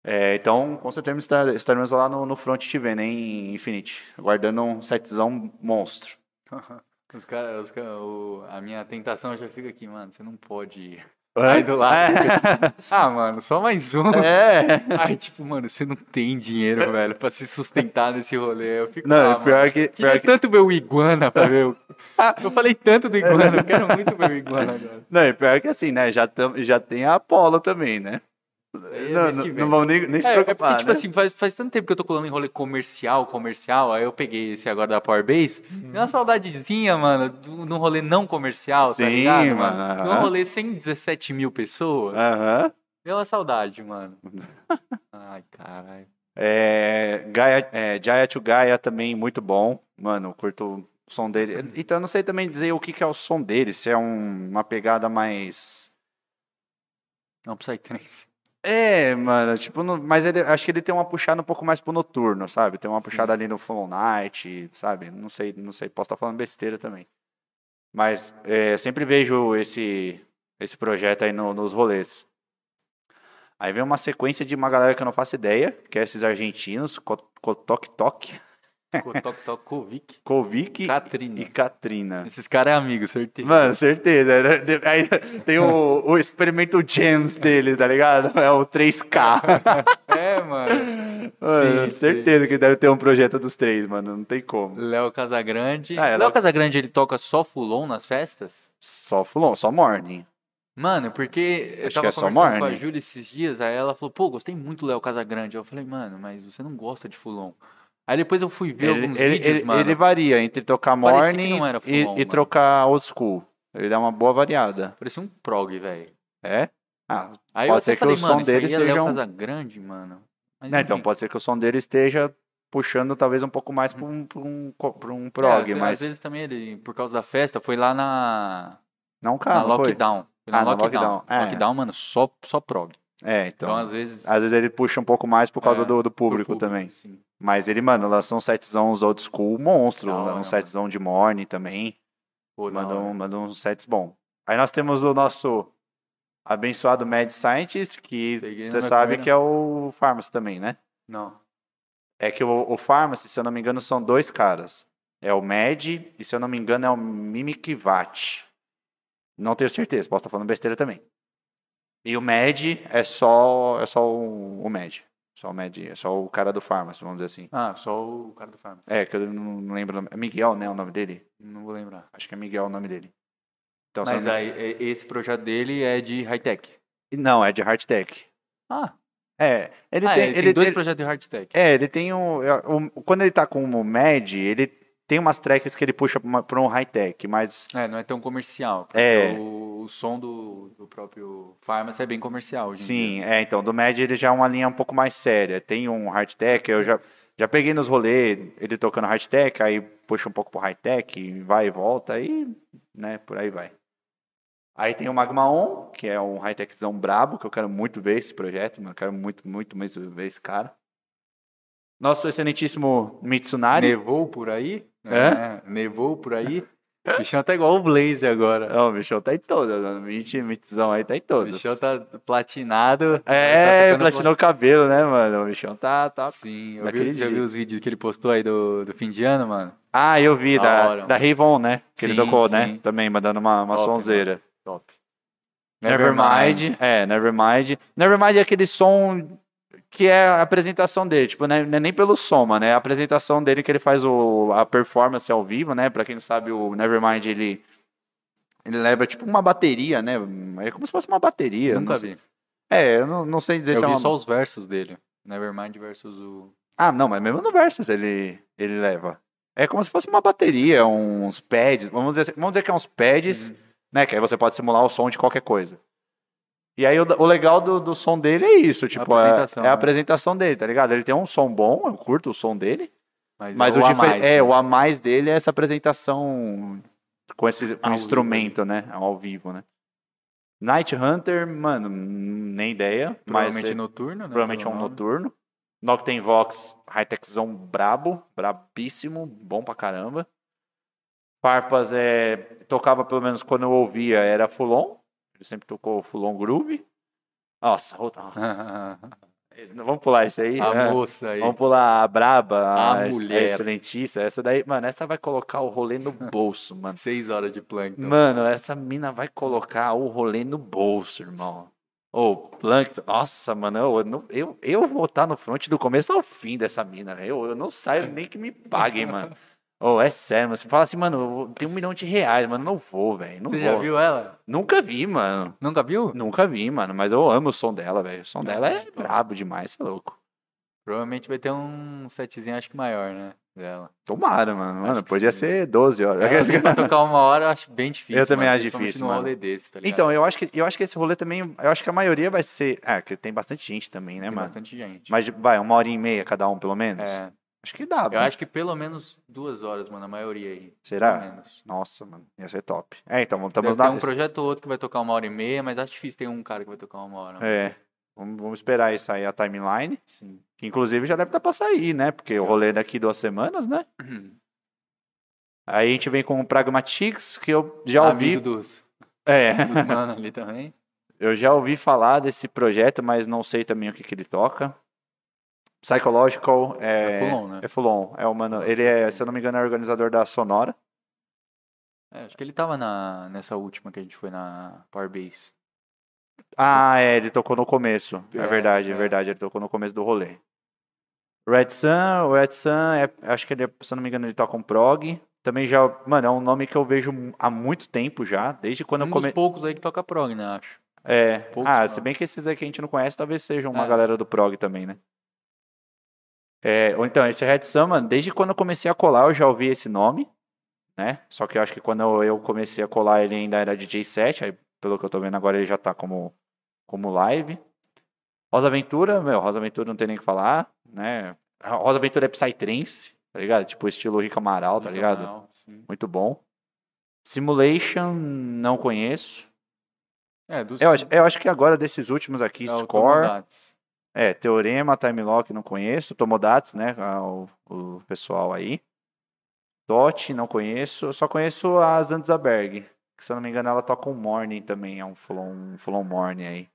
É, então, com certeza estar- estaremos lá no, no front te vendo, hein, Infinity, aguardando um setzão monstro. Os caras, os cara- a minha tentação já fica aqui, mano. Você não pode ir. Aí do lado. ah, mano, só mais um. É. Aí, tipo, mano, você não tem dinheiro, velho, pra se sustentar nesse rolê. Eu fico, Não, ah, mano, pior que, Queria pior que tanto ver o Iguana pra ver o... Eu falei tanto do Iguana, eu quero muito ver o Iguana agora. Não, e pior que assim, né? Já, tam, já tem a Apollo também, né? É Não, não, não vão nem, nem se É, é porque, preocupar, tipo né? assim, faz, faz tanto tempo que eu tô colando em rolê comercial, comercial, aí eu peguei esse agora da Power Base. Deu uma saudadezinha, mano, do- num rolê não comercial, tá Sim, ligado, mano? mano, Num aham. rolê sem 17 mil pessoas. Aham. Deu uma saudade, mano. Ai, caralho. É, Gaia, é, Jaya to Gaia também, muito bom. Mano, curto o som dele. Então eu não sei também dizer o que, que é o som dele, se é um- uma pegada mais. Não, Psytrance. É, mano, tipo, no- mas ele, acho que ele tem uma puxada um pouco mais pro noturno, sabe? Tem uma puxada ali no Full Night, sabe? Não sei, não sei, posso estar falando besteira também. Mas é, sempre vejo esse, esse projeto aí no- nos rolês. Aí vem uma sequência de uma galera que eu não faço ideia, que é esses argentinos, Co- Kotok Tok, Tok Tok Kovic. Kovic Katrina. e Katrina. Esses caras é amigo, certeza. Mano, certeza. Aí tem o, o experimento Gems dele, tá ligado? É o 3K. É, mano. Mano, Sim, certeza que deve ter um projeto dos três, mano. Não tem como. Léo Casagrande. Ah, é, Léo Léo- Casagrande, ele toca só fulon nas festas? Só fulon, só morning. Mano, porque eu Acho tava que é conversando com a. Júlia esses dias, aí ela falou, pô, gostei muito do Léo Casagrande. Eu falei, mano, mas você não gosta de fulon. Aí depois eu fui ver Ele, alguns ele, vídeos, ele, mano. ele varia entre tocar Parecia morning não e, full-on, e trocar old school. Ele dá uma boa variada. Parecia um prog, velho. É? Ah, Aí Pode eu ser até que falei, o som mano, isso dele é esteja Léo um- Casagrande, mano. Mas, né, então pode ser que o som dele esteja puxando talvez um pouco mais para um, pra um, pra um É, prog, às- mas Às vezes também ele, por causa da festa, foi lá na, não, na cara, não foi. Lockdown. Foi na Ah, na Lockdown. Lockdown, é. Lockdown, mano, só, só prog. É, Então, então. às vezes... Às vezes ele puxa um pouco mais por causa É, do, do pro público, também. sim. Mas ele, mano, lançou um setzão old school monstro. Da um setzão de morning também. Pô, da Mandou, um- mandou uns sets bom. Aí nós temos o nosso abençoado Mad Scientist, que você sabe que é o Pharmacy também, né? Não. É que o, o Pharmacy, se eu não me engano, são dois caras. É o Mad e, se eu não me engano, é o Mimic Vat. Não tenho certeza, posso estar falando besteira também. E o Mad é só, é só o, o Mad. Só o Mad, é só o cara do Pharmacy, vamos dizer assim. Ah, só o cara do Farm. É, que eu não lembro o nome. É Miguel, né, o nome dele? Não vou lembrar. Acho que é Miguel o nome dele. Então, Mas aí, é- esse projeto dele é de high-tech. Não, é de Hardtech. Ah, É, ele ah, tem, ele, ele, tem dois ele- projetos de hard-tech. é, ele tem um, é, um- quando ele tá com o Mad, ele tem umas tracks que ele puxa pra um high-tech, mas É, não é tão comercial. É. O, o som do, do próprio Pharmacy é bem comercial sim, é, então, do Mad ele já é uma linha um pouco mais séria. Tem um hardtech, eu já, já peguei nos rolês ele tocando hardtech, aí puxa um pouco pro high-tech, vai e volta, aí, né, por aí vai. Aí tem o Magma On, que é um high-techzão brabo, que eu quero muito ver esse projeto, mano, eu quero muito, muito mesmo ver esse cara. Nosso excelentíssimo Mitsunari. Nevou por aí? É? Nevou por aí? O bichão tá igual o Blaze agora. Não, o bichão tá em todas, mano. Mit, mitzão aí tá em O todas. bichão tá platinado. É, tá platinou o cabelo, né, mano? O bichão tá. tá... Sim, eu vi, já viu os vídeos que ele postou aí do, do fim de ano, mano? Ah, eu vi, Da da, da Ravon, né? Que ele Sim, tocou, né? sim. Também, mandando uma, uma Top, sonzeira. Top. Nevermind. É, Nevermind. Nevermind é aquele som que é a apresentação dele. Tipo, né, não é nem pelo som, mano. É a apresentação dele que ele faz o, a performance ao vivo, né? Pra quem não sabe, o Nevermind, ele. Ele leva tipo uma bateria, né? É como se fosse uma bateria. Nunca não sei- vi. É, eu não, não sei dizer Eu se é vi uma. só os versos dele. Nevermind versus o. Ah, não, mas mesmo no Versus ele, ele leva. É como se fosse uma bateria, uns pads. Vamos dizer, vamos dizer que é uns pads, Uhum. né? Que aí você pode simular o som de qualquer coisa. E aí o, o legal do, do som dele é isso, tipo, é, apresentação, é a né? apresentação dele, tá ligado? Ele tem um som bom, eu curto o som dele, Mas, mas é o, o a mais, é, né? o a mais dele é essa apresentação com esse com instrumento, né? Ao vivo, né? Night Hunter, mano, nem ideia, mas Provavelmente é- noturno, né? Provavelmente é um nome. noturno. Noctem Vox, high-techzão brabo, brabíssimo, bom pra caramba. Farpas é, tocava pelo menos quando eu ouvia, era Fulon. Ele sempre tocou Fulon Groove. Nossa, outra- nossa. vamos pular isso aí. a né? moça aí. Vamos pular a braba, A a, mulher. excelentíssima. Essa daí, mano, essa vai colocar o rolê no bolso, mano. Seis horas de plankton. Mano, essa mina vai colocar o rolê no bolso, irmão. Ô, Plankton, nossa, mano, eu, não- eu, eu vou estar no front do começo ao fim dessa mina, velho. Eu, eu não saio nem que me paguem, mano. Ô, é sério, mano. Você fala assim, mano, tem um milhão de reais, mano, não vou, velho. Não Você vou. já viu ela? Nunca vi, mano. Nunca viu? Nunca vi, mano. Mas eu amo o som dela, velho. O som dela é brabo demais, você é louco. Provavelmente vai ter um setzinho, acho que maior, né? Dela. Tomara, mano. Mano, podia sim. ser 12 horas. Ela assim, pra tocar uma hora, eu acho bem difícil. Eu também mano, acho difícil, num rolê desse, tá ligado? Então, eu acho, que, eu acho que esse rolê também. Eu acho que a maioria vai ser. Ah, que tem bastante gente também, né, tem mano? bastante gente. Mas vai, uma hora e meia cada um, pelo menos? É, Acho que dá, eu mano. acho que pelo menos duas horas, mano, a maioria aí. Será? Nossa, mano, ia ser top. É, então, estamos na. um projeto ou outro que vai tocar uma hora e meia, mas acho difícil ter um cara que vai tocar uma hora. É. Vamos, vamos esperar aí sair a timeline. Sim. Que inclusive já deve estar pra sair, né? Porque o rolê é daqui duas semanas, né? Aí a gente vem com o Pragmatics, que eu já ouvi. Amigo dos, É, dos mano ali também. eu já ouvi falar desse projeto, mas não sei também o que, que ele toca. Psychological é. É Fulon, né? É Fulon. É. Ele é, se eu não me engano, é organizador da Sonora. É, acho que ele tava na, nessa última que a gente foi na Power Base. Ah, é, ele tocou no começo. É, É, verdade, é. é. verdade. Ele tocou no começo do rolê. Red Sun, o Red Sun, é, acho que ele, é- se eu não me engano, ele toca um prog. Também já, mano, é um nome que eu vejo há muito tempo já, desde quando um eu comecei. poucos aí que toca prog, né, acho. É, poucos ah, nomes. se bem que esses aí que a gente não conhece, talvez sejam uma É. galera do prog também, né? É, então, esse Red Sun, mano, desde quando eu comecei a colar, eu já ouvi esse nome, né? Só que eu acho que quando eu, comecei a colar, ele ainda era DJ 7, aí pelo que eu tô vendo agora, ele já tá como, como live. Rosa Aventura, meu, Rosa Aventura não tem nem o que falar, né? Rosa Aventura é Psytrance, tá ligado? Tipo estilo Rico Amaral, tá ligado? Sim. Muito bom. Simulation, não conheço. É, dos, Eu acho, eu acho que agora desses últimos aqui, é, Score. É, Teorema, Time Lock, não conheço. Tomodachi, né, o, o pessoal aí. Dot, não conheço. Eu só conheço a Zandzberg, que se eu não me engano ela toca um Morning também, é um full on Morning aí.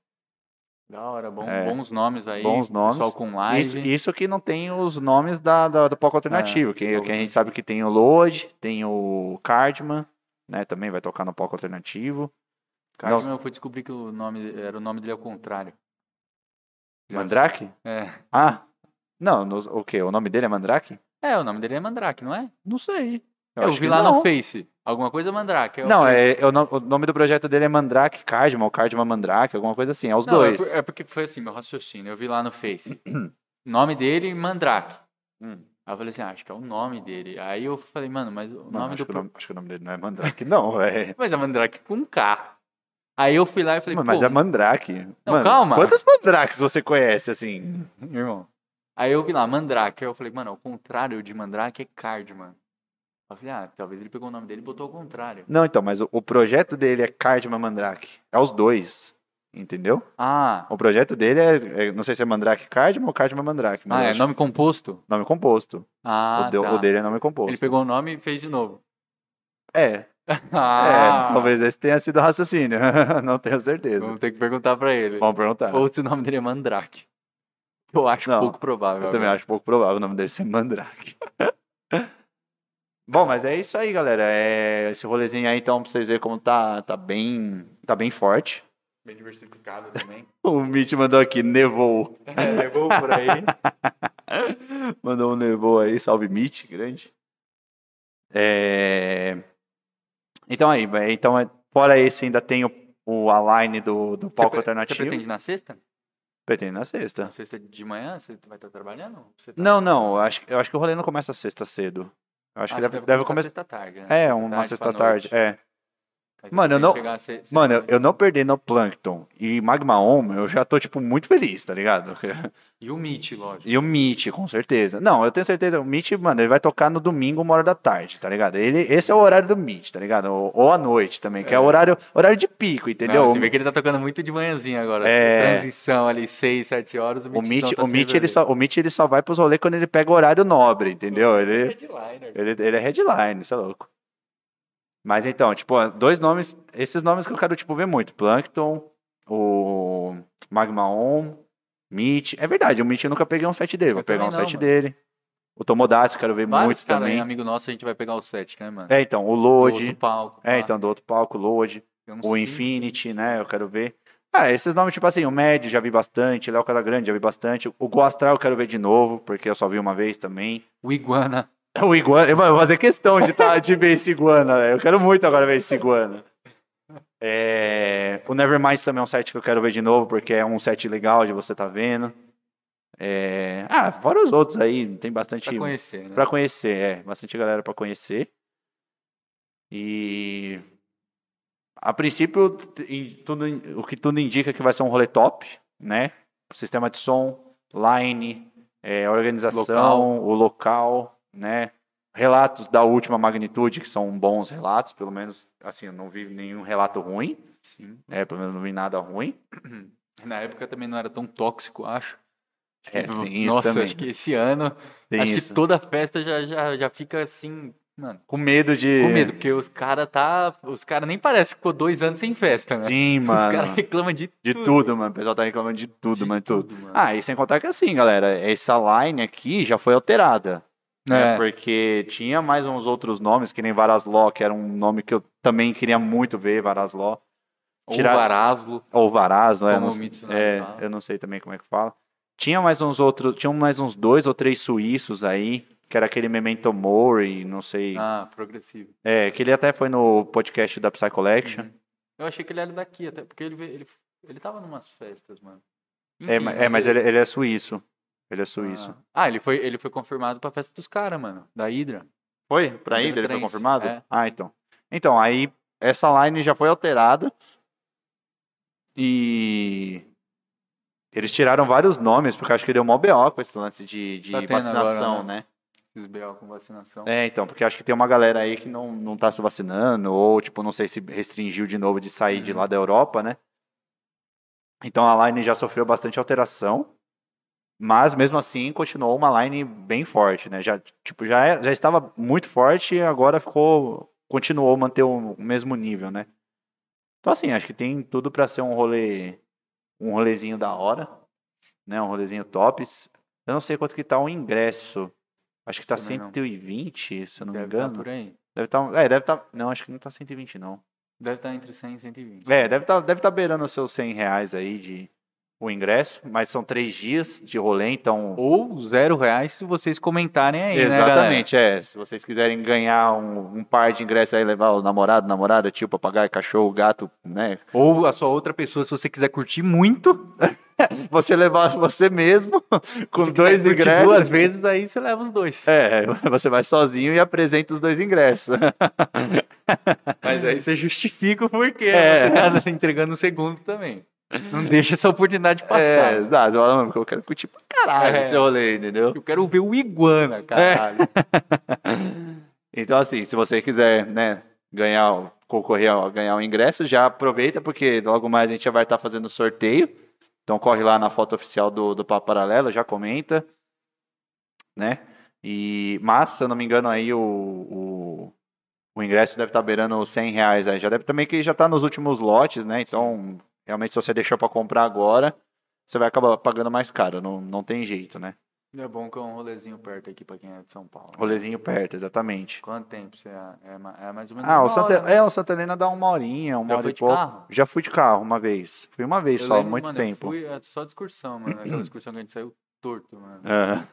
Da hora, bom- É. bons nomes aí. Bons nomes. Pessoal com live. Isso, isso que não tem os nomes da, da, do palco alternativo, que, fogo, que a gente sabe que tem o Load, tem o Cardman, né, também vai tocar no palco alternativo. Cartman, eu fui descobrir que o nome era o nome dele ao contrário. Mandrake? É. Ah, não, nos- o quê? O nome dele é Mandrake? É, o nome dele é Mandrake, não é? Não sei. Eu, acho vi lá não. no Face. Alguma coisa Mandrake. eu Não, é, é o, no- nome do projeto dele é Mandrake Cardman, ou Cardman Mandrake, alguma coisa assim, é os Não, é dois. por- É, porque foi assim, meu raciocínio. Eu vi lá no Face. nome dele, Mandrake. Hum. Aí eu falei assim, ah, acho que é o nome dele. Aí eu falei, mano, mas o Mano, nome acho, do. que o nome, acho que o nome dele não é Mandrake, não, é. Mas é Mandrake com K. Aí eu fui lá e falei, Mano, mas é Mandrake. Mano, calma. Quantos Mandrakes você conhece, assim? irmão. Aí eu vi lá, Mandrake. Aí eu falei, mano, ao contrário de Mandrake é Cardman. Eu falei, ah, talvez ele pegou o nome dele e botou ao contrário. Não, então, mas o, o projeto dele é Cardman Mandrake. É os dois, entendeu? Ah, O projeto dele é, é- não sei se é Mandrake Cardman ou Cardman Mandrake, ah é acho- nome composto? nome composto. Ah, o, de- tá. o dele é nome composto. Ele pegou o nome e fez de novo. É, Ah, é, talvez esse tenha sido o raciocínio. não tenho certeza. Vamos ter que perguntar pra ele. Vamos perguntar. Ou se o nome dele é Mandrake. Eu acho Não, pouco provável. Eu também agora. acho pouco provável o nome dele ser Mandrake. Bom, mas é isso aí, galera. É esse rolezinho aí, então, pra vocês verem como tá, tá bem. Tá bem forte. Bem diversificado também. O Mitch mandou aqui, nevou. é, levou por aí. Mandou um nevou aí, salve Mitch, grande. É... Então aí, então, é- fora esse, ainda tem o, o align do, do palco Você, alternativo. você pretende na sexta? Pretende na sexta. Na sexta de manhã você vai estar trabalhando? Tá- Não, não, eu acho, eu acho que o rolê não começa sexta cedo. Eu acho Ah, que deve, deve começar. sexta tarde, né? É, uma tarde sexta tarde. É. Mano, eu não- chegar se- se- Mano, eu, eu não perder no Plankton e Magma Home, eu já tô, tipo, muito feliz, tá ligado? E o Meet, lógico. E o Meet, com certeza. Não, eu tenho certeza, o Meet, mano, ele vai tocar no domingo, uma hora da tarde, tá ligado? Ele, esse é o horário do Meet, tá ligado? Ou, ou à noite também, que é, o horário, horário de pico, entendeu? Não, você vê que ele tá tocando muito de manhãzinha agora. É. Transição ali, 6, 7 horas. O o Meet, Meet, então tá o, Meet, ele só, o Meet ele só vai pros rolês quando ele pega o horário nobre, entendeu? Ele, Headliner. ele, ele é headline, isso é louco. Mas então, tipo, dois nomes, esses nomes que eu quero, tipo, ver muito. Plankton, o Magma On, Meet. É verdade, o Meet eu nunca peguei um set dele, vou Eu pegar um não, set mano. dele. O Tomodachi, quero ver Vários muito cara, também. hein, amigo nosso, a gente vai pegar o set, né, mano? É, então, o Do Load. outro palco. É, então, do outro palco, Load. O cinco, Infinity, né? Eu quero ver. Ah, esses nomes, tipo assim, o Med já vi bastante, Léo Casagrande já vi bastante. O Go Astral eu quero ver de novo, porque eu só vi uma vez também. O Iguana. O Iguana, eu vou fazer questão de, tá, de ver esse Iguana, velho. Eu quero muito agora ver esse Iguana. É, o Nevermind também é um set que eu quero ver de novo, porque é um set legal de você tá vendo. É, ah, fora os outros aí, tem bastante Pra conhecer, né? Pra conhecer, é. Bastante galera pra conhecer. E. A princípio, tudo, o que tudo indica que vai ser um rolê top, né? Sistema de som, line, é, organização, Local. o local, né? Relatos da última magnitude, que são bons relatos, pelo menos, assim, eu não vi nenhum relato ruim, Sim. né? Pelo menos não vi nada ruim. Na época também não era tão tóxico, acho. É, tem isso Nossa, acho que esse ano. Tem acho isso. que toda festa já, já, já fica assim, mano. Com medo de. Com medo, porque os caras tá. Os caras nem parece que ficou dois anos sem festa, né? Sim, Os mano. caras reclamam de, De tudo. tudo, mano. O pessoal tá reclamando de tudo, De mano. Tudo. tudo, mano. Ah, e sem contar que assim, galera, essa line aqui já foi alterada. Né? É. Porque tinha mais uns outros nomes, que nem Varasló, que era um nome que eu também queria muito ver, Varasló. Ou Tirar- Varaslo. Ou Varaslo, é, não é, fala. eu não sei também como é que fala. Tinha mais uns outros, tinham mais uns dois ou três suíços aí, que era aquele Memento Mori, não sei. Ah, progressivo. É, que ele até foi no podcast da Psy Collection. Uhum. Eu achei que ele era daqui, até porque ele, ele, ele tava numas festas, mano. É, Enfim, ma- é, mas ele, ele é suíço. Ele é suíço. Ah, ah, ele foi, ele foi confirmado pra festa dos caras, mano. Da Hydra. Foi? Pra Hydra Hydra ele foi confirmado? é. Ah, então. Então, aí essa line já foi alterada. E eles tiraram vários nomes, porque acho que deu mó BO com esse lance de, de Tá vacinação, agora, né? Esses BO com vacinação. É, então, porque acho que tem uma galera aí que não, não tá se vacinando, ou, tipo, não sei se restringiu de novo de sair de lá da Europa, né? Então a line já sofreu bastante alteração, mas mesmo assim continuou uma line bem forte, né? Já, tipo, já, é- já estava muito forte e agora ficou, continuou a manter o, mesmo nível, né? Então, assim, acho que tem tudo pra ser um rolê, um rolezinho da hora, né? Um rolezinho tops. Eu não sei quanto que tá o ingresso. Acho que tá Também não. 120, se eu não me Deve tá engano. por aí. Deve estar. é, deve estar. não, acho que não tá 120, não. Deve estar entre 100 e 120. É, deve estar deve tá beirando os seus 100 reais aí de o ingresso, mas são três dias de rolê, então. Ou zero reais se vocês comentarem aí, né? Exatamente, é. Se vocês quiserem ganhar um, um par de ingressos aí, levar o namorado, namorada, tio, papagaio, cachorro, gato, né? Ou a sua outra pessoa, se você quiser curtir muito, Você levar você mesmo com se dois ingressos. duas vezes, aí você leva os dois. É, você vai sozinho e apresenta os dois ingressos. Mas aí você justifica o porquê. É. Você tá entregando o segundo também. Não deixa essa oportunidade É, passar. exato. Fala, mano, Eu quero curtir pra caralho É. esse rolê, entendeu? Eu quero ver o Iguana, caralho. Então, assim, se você quiser, né, ganhar, concorrer a ganhar um ingresso, já aproveita, porque logo mais a gente já vai estar fazendo sorteio. Então, corre lá na foto oficial do, do Papo Paralelo, já comenta, né? E, mas, se eu não me engano, aí o, o, o ingresso deve estar beirando os 100 reais aí. Já deve também que já está nos últimos lotes, né? Então, realmente, se você deixou para comprar agora, você vai acabar pagando mais caro. Não, não tem jeito, né? É bom que é um rolezinho perto aqui pra quem é de São Paulo. Rolezinho perto, exatamente. Quanto tempo você é? É, é mais ou menos Ah, o Santa, hora, né? é, o Santa Helena dá uma horinha, uma Já hora e pouco. carro? Já fui de carro uma vez. Fui uma vez Eu só, lembro, muito mano, tempo. Fui é, só de excursão, mano. Aquela excursão que a gente saiu torto, mano. É.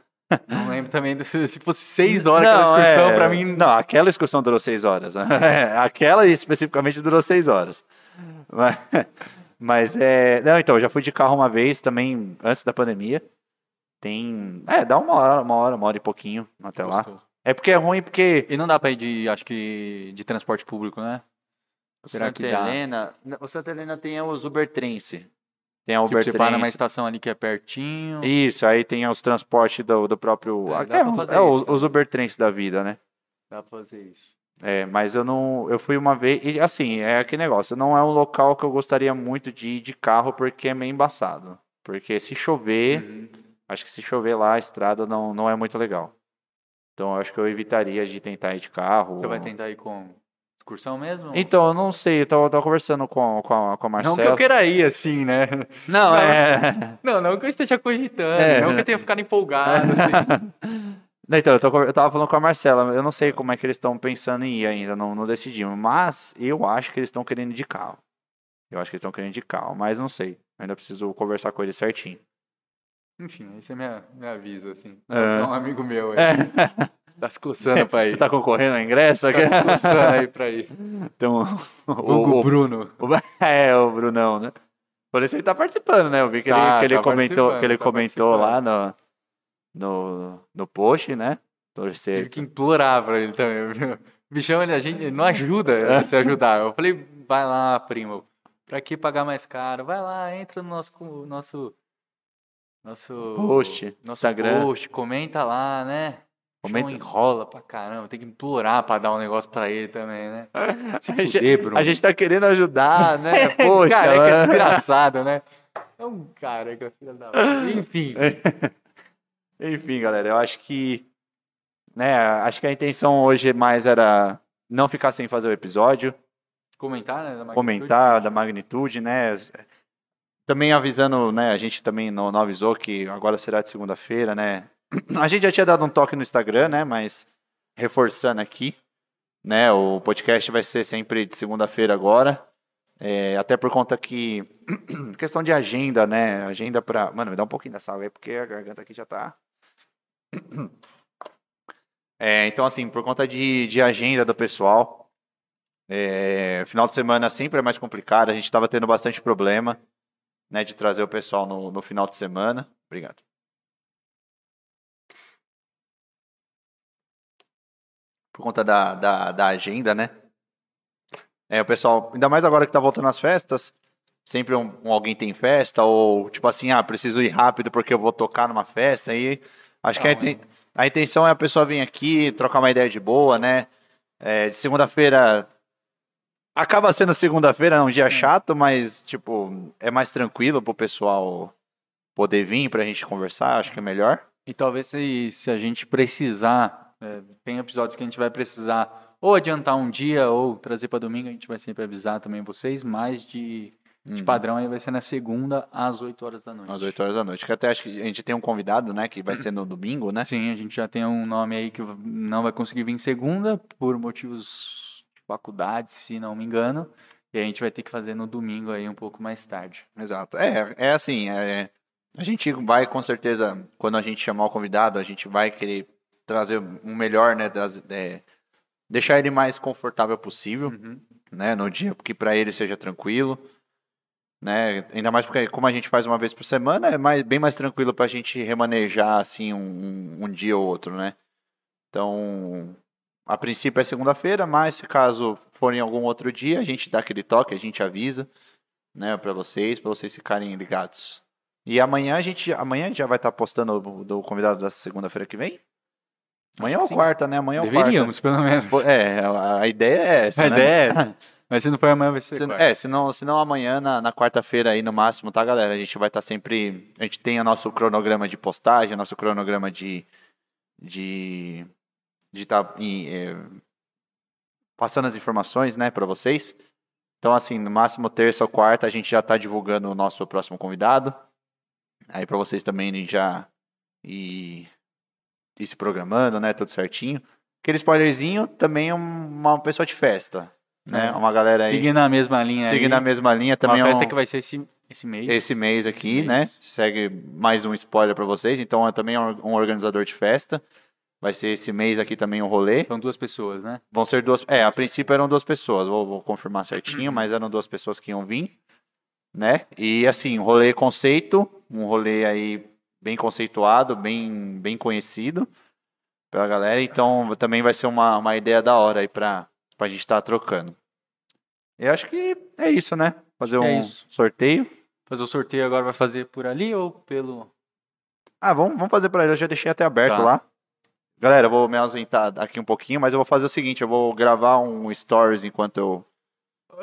Não lembro também se se fosse seis horas aquela excursão, é, pra mim. Não, aquela excursão durou seis horas. Aquela especificamente durou seis horas. Mas, mas é. Não, então, eu já fui de carro uma vez também, antes da pandemia. Tem. É, dá uma hora, uma hora, uma hora e pouquinho até lá. É porque é ruim, porque. E não dá pra ir de, acho que, de transporte público, né? O Será Santa que dá? Helena. O Santa Helena tem os Ubertrense. Tem a Tipo, você para numa estação ali que é pertinho. Isso, aí tem os transportes do, do próprio. É, dá até uns- fazer é, os, isso os Ubertrense da vida, né? Dá pra fazer isso. É, mas eu não. Eu fui uma vez. E assim, é aquele negócio. Não é um local que eu gostaria muito de ir de carro porque é meio embaçado. Porque se chover, Uhum. acho que se chover lá, a estrada não, não é muito legal. Então eu acho que eu evitaria de tentar ir de carro. Você vai tentar ir com excursão mesmo? Então, eu não sei, eu tava, tava conversando com, com, a, com a não Marcela. que eu queira ir assim, né? Não, Não. é. Não, não que eu esteja cogitando, É. não que eu tenha ficado empolgado, assim. Então, eu, tô, eu tava falando com a Marcela, eu não sei como é que eles estão pensando em ir ainda, não, não decidimos. Mas eu acho que eles estão querendo de carro. Eu acho que eles estão querendo de carro, mas não sei. Ainda preciso conversar com eles certinho. Enfim, aí você me, me avisa, assim. É. Um amigo meu aí. É. Tá se coçando pra ir. Você tá concorrendo ao ingresso? Tá se coçando aí pra ir. Então, o, o, Bruno. o- é, o Brunão, né? Por isso ele tá participando, né? Eu vi que ele, Tá, que ele tá comentou, que ele tá comentou lá no, no, no post, né? Torcer. Tive que implorar pra ele também. viu? Bichão, ele, a gente, ele não ajuda a se ajudar. Eu falei, vai lá, primo. Pra que pagar mais caro? Vai lá, entra no nosso. nosso nosso Post, nosso Instagram. post, comenta lá, né? Comenta. Comenta. enrola pra caramba, tem que implorar pra dar um negócio pra ele também, né? Se A gente, fuder, Bruno. a gente tá querendo ajudar, né? Poxa, Careca é mano. desgraçado, né? É um careca, filha da. Enfim. Enfim, galera, eu acho que. Né, acho que a intenção hoje mais era não ficar sem fazer o episódio, Comentar, né? da magnitude. comentar da magnitude, né? Também avisando, né? A gente também não, não avisou que agora será de segunda-feira, né? A gente já tinha dado um toque no Instagram, né? Mas reforçando aqui, né? O podcast vai ser sempre de segunda-feira agora. É, até por conta que questão de agenda, né? Agenda pra. Mano, me dá um pouquinho dessa água aí, porque a garganta aqui já tá. É, então, assim, por conta de, de agenda do pessoal, é, final de semana sempre é mais complicado. A gente estava tendo bastante problema né, de trazer o pessoal no, no final de semana. Obrigado. Por conta da, da, da agenda, né? É, o pessoal, ainda mais agora que tá voltando às festas, sempre um, um alguém tem festa, ou tipo assim, ah, preciso ir rápido porque eu vou tocar numa festa, aí acho que a, inten- a intenção é a pessoa vir aqui, trocar uma ideia de boa, né? É, de segunda-feira. Acaba sendo segunda-feira, é um dia chato, mas, tipo, é mais tranquilo pro pessoal poder vir pra gente conversar, acho que é melhor. E talvez se, se a gente precisar, é, tem episódios que a gente vai precisar ou adiantar um dia ou trazer para domingo, a gente vai sempre avisar também vocês, mas de, de padrão aí vai ser na segunda às 8 horas da noite. Às 8 horas da noite. Que até acho que a gente tem um convidado, né? Que vai ser no domingo, né? Sim, a gente já tem um nome aí que não vai conseguir vir segunda por motivos de faculdade, se não me engano. E a gente vai ter que fazer no domingo aí um pouco mais tarde. Exato. É, é assim, é, a gente vai com certeza, quando a gente chamar o convidado, a gente vai querer trazer um melhor, né? das- é, deixar ele mais confortável possível, né? No dia, que para ele seja tranquilo. Né? Ainda mais porque, como a gente faz uma vez por semana, é mais, bem mais tranquilo pra gente remanejar assim um, um, dia ou outro, né? Então, a princípio é segunda-feira, mas se caso for em algum outro dia, a gente dá aquele toque, a gente avisa, né, para vocês, para vocês ficarem ligados. E amanhã a gente, amanhã a gente já vai estar postando o do convidado da segunda-feira que vem? Amanhã ou quarta, né? Amanhã ou Deveríamos, pelo menos. quarta. É, a, a ideia é essa, a né? ideia é essa. Mas se não for amanhã, vai ser Se, é, se não, se não amanhã, na, na quarta-feira aí no máximo, tá, galera? A gente vai estar sempre. A gente tem o nosso cronograma de postagem, nosso cronograma de. de. de estar passando as informações, né, pra vocês. Então, assim, no máximo terça ou quarta, a gente já tá divulgando o nosso próximo convidado. Aí pra vocês também já ir, ir se programando, né, tudo certinho. Aquele spoilerzinho também é um- uma pessoa de festa, né? É. Uma galera aí Seguindo a mesma linha seguindo aí. a mesma linha também uma é festa um- que vai ser esse, esse mês. esse mês aqui, Esse né? mês. Segue mais um spoiler pra vocês. Então é também um organizador de festa. Vai ser esse mês aqui também um rolê. São duas pessoas, né? Vão ser duas. É, a princípio eram duas pessoas. Vou, vou confirmar certinho, Uhum. mas eram duas pessoas que iam vir, né? E assim, rolê conceito, um rolê aí bem conceituado, bem, bem conhecido pela galera. Então também vai ser uma, uma ideia da hora aí pra, pra gente estar trocando. Eu acho que é isso, né? Fazer que um é sorteio. Fazer o sorteio agora vai fazer por ali ou pelo. Ah, vamos, vamos fazer por aí. Eu já deixei até aberto Tá. lá. Galera, eu vou me ausentar aqui um pouquinho, mas eu vou fazer o seguinte: eu vou gravar um stories enquanto eu.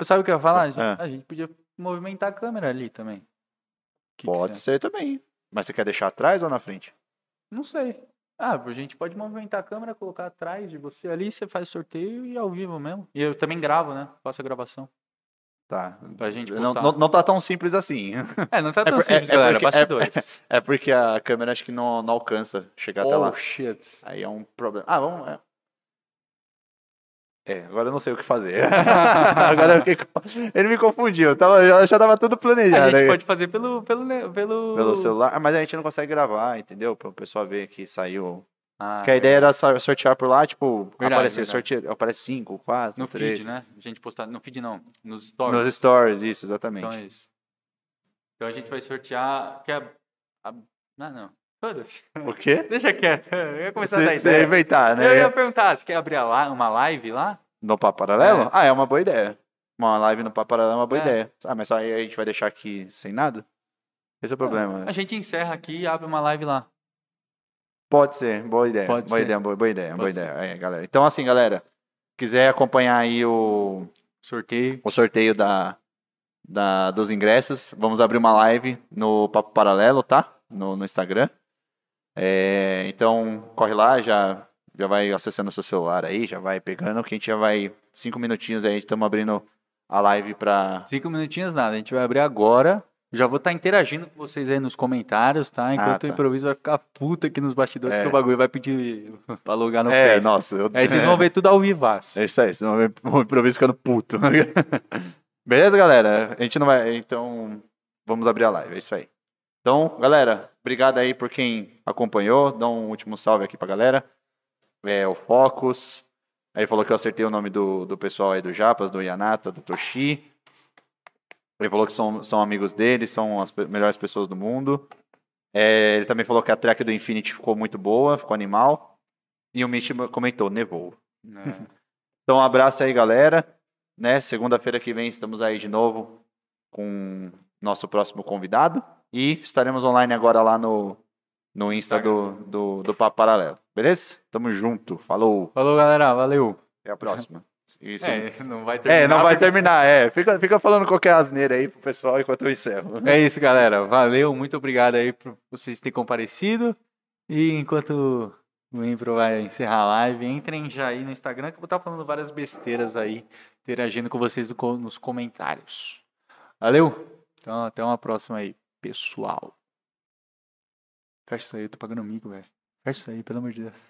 Sabe o que eu ia falar? A gente, É. a gente podia movimentar a câmera ali também. Que que Pode você- ser também. Mas você quer deixar atrás ou na frente? Não sei. Ah, a gente pode movimentar a câmera, colocar atrás de você ali, você faz sorteio e ao vivo mesmo. E eu também gravo, né? Faço a gravação. Tá. Pra gente Não, não, não tá tão simples assim. É, não tá É tão por- simples, é- é galera. porque- Bastidores. É porque a câmera acho que não, não alcança chegar até oh, lá. shit. Aí é um problema. Ah, vamos. É. É, agora eu não sei o que fazer. agora eu fiquei Ele me confundiu. eu Tava, já, já tava tudo A planejado. gente aí. pode fazer pelo. pelo, pelo... Pelo celular. Mas a gente não consegue gravar, entendeu? Para o pessoal ver que saiu Ah, Porque a ideia era sor- sortear por lá, tipo, Verdade, aparecer, verdade. sorteio, aparece 5, 4, No 3. feed, né? A gente postar. No feed não. Nos stories. Nos stories, isso, exatamente. Então é isso. Então a gente vai sortear. Que é a... Ah, não. Foda-se. O quê? Deixa quieto. Eu ia começar a dar Você você ia ideia. inventar, né? Eu ia perguntar, você quer abrir uma live lá? No Papo Paralelo? É. Ah, é uma boa ideia. Uma live no Papo Paralelo é uma boa É. ideia. Ah, mas só aí a gente vai deixar aqui sem nada? Esse é o problema. A gente encerra aqui e abre uma live lá. Pode ser, boa ideia. Pode boa ser. ideia, boa, boa ideia, boa Pode ideia. É, galera. Então, assim, galera, quiser acompanhar aí o, Sorteio. o sorteio da, da, dos ingressos, vamos abrir uma live no Papo Paralelo, tá? No, no Instagram. É, então, corre lá, já, já vai acessando o seu celular aí, já vai pegando, que a gente já vai, cinco minutinhos aí, estamos abrindo a live pra... Cinco minutinhos nada. A gente vai abrir agora. Já vou estar interagindo com vocês aí nos comentários, tá? Enquanto tá. o improviso vai ficar puto aqui nos bastidores, É. que o bagulho vai pedir pra logar no é, Face. nossa. Eu... Aí vocês vão ver tudo ao vivaço. É isso aí, senão o improviso ficando puto. Beleza, galera? A gente não vai. Então, vamos abrir a live, é isso aí. Então, galera, obrigado aí por quem acompanhou. Dá um último salve aqui pra galera. É o Focus. Aí falou que eu acertei o nome do, do pessoal aí do Japas, do Yanata, do Toshi. Ele falou que são, são amigos dele, são as melhores pessoas do mundo. É, ele também falou que a track do Infinity ficou muito boa, ficou animal. E o Mitch comentou, nevou. É. Então, um abraço aí, galera. Né? Segunda-feira que vem estamos aí de novo com nosso próximo convidado. E estaremos online agora lá no, no Insta do, do, do Papo Paralelo. Beleza? Tamo junto. Falou. Falou, galera. Valeu. Até a próxima. E vocês- É, não vai terminar. É, não vai terminar, é. Fica, fica falando qualquer asneira aí pro pessoal enquanto eu encerro. É isso, galera. Valeu. Muito obrigado aí por vocês terem comparecido. E enquanto o Impro vai encerrar a live, entrem já aí no Instagram que eu vou estar falando várias besteiras aí, interagindo com vocês nos comentários. Valeu? Então, até uma próxima aí, pessoal. Fecha isso aí, tô pagando mico, velho. Fecha isso aí, pelo amor de Deus.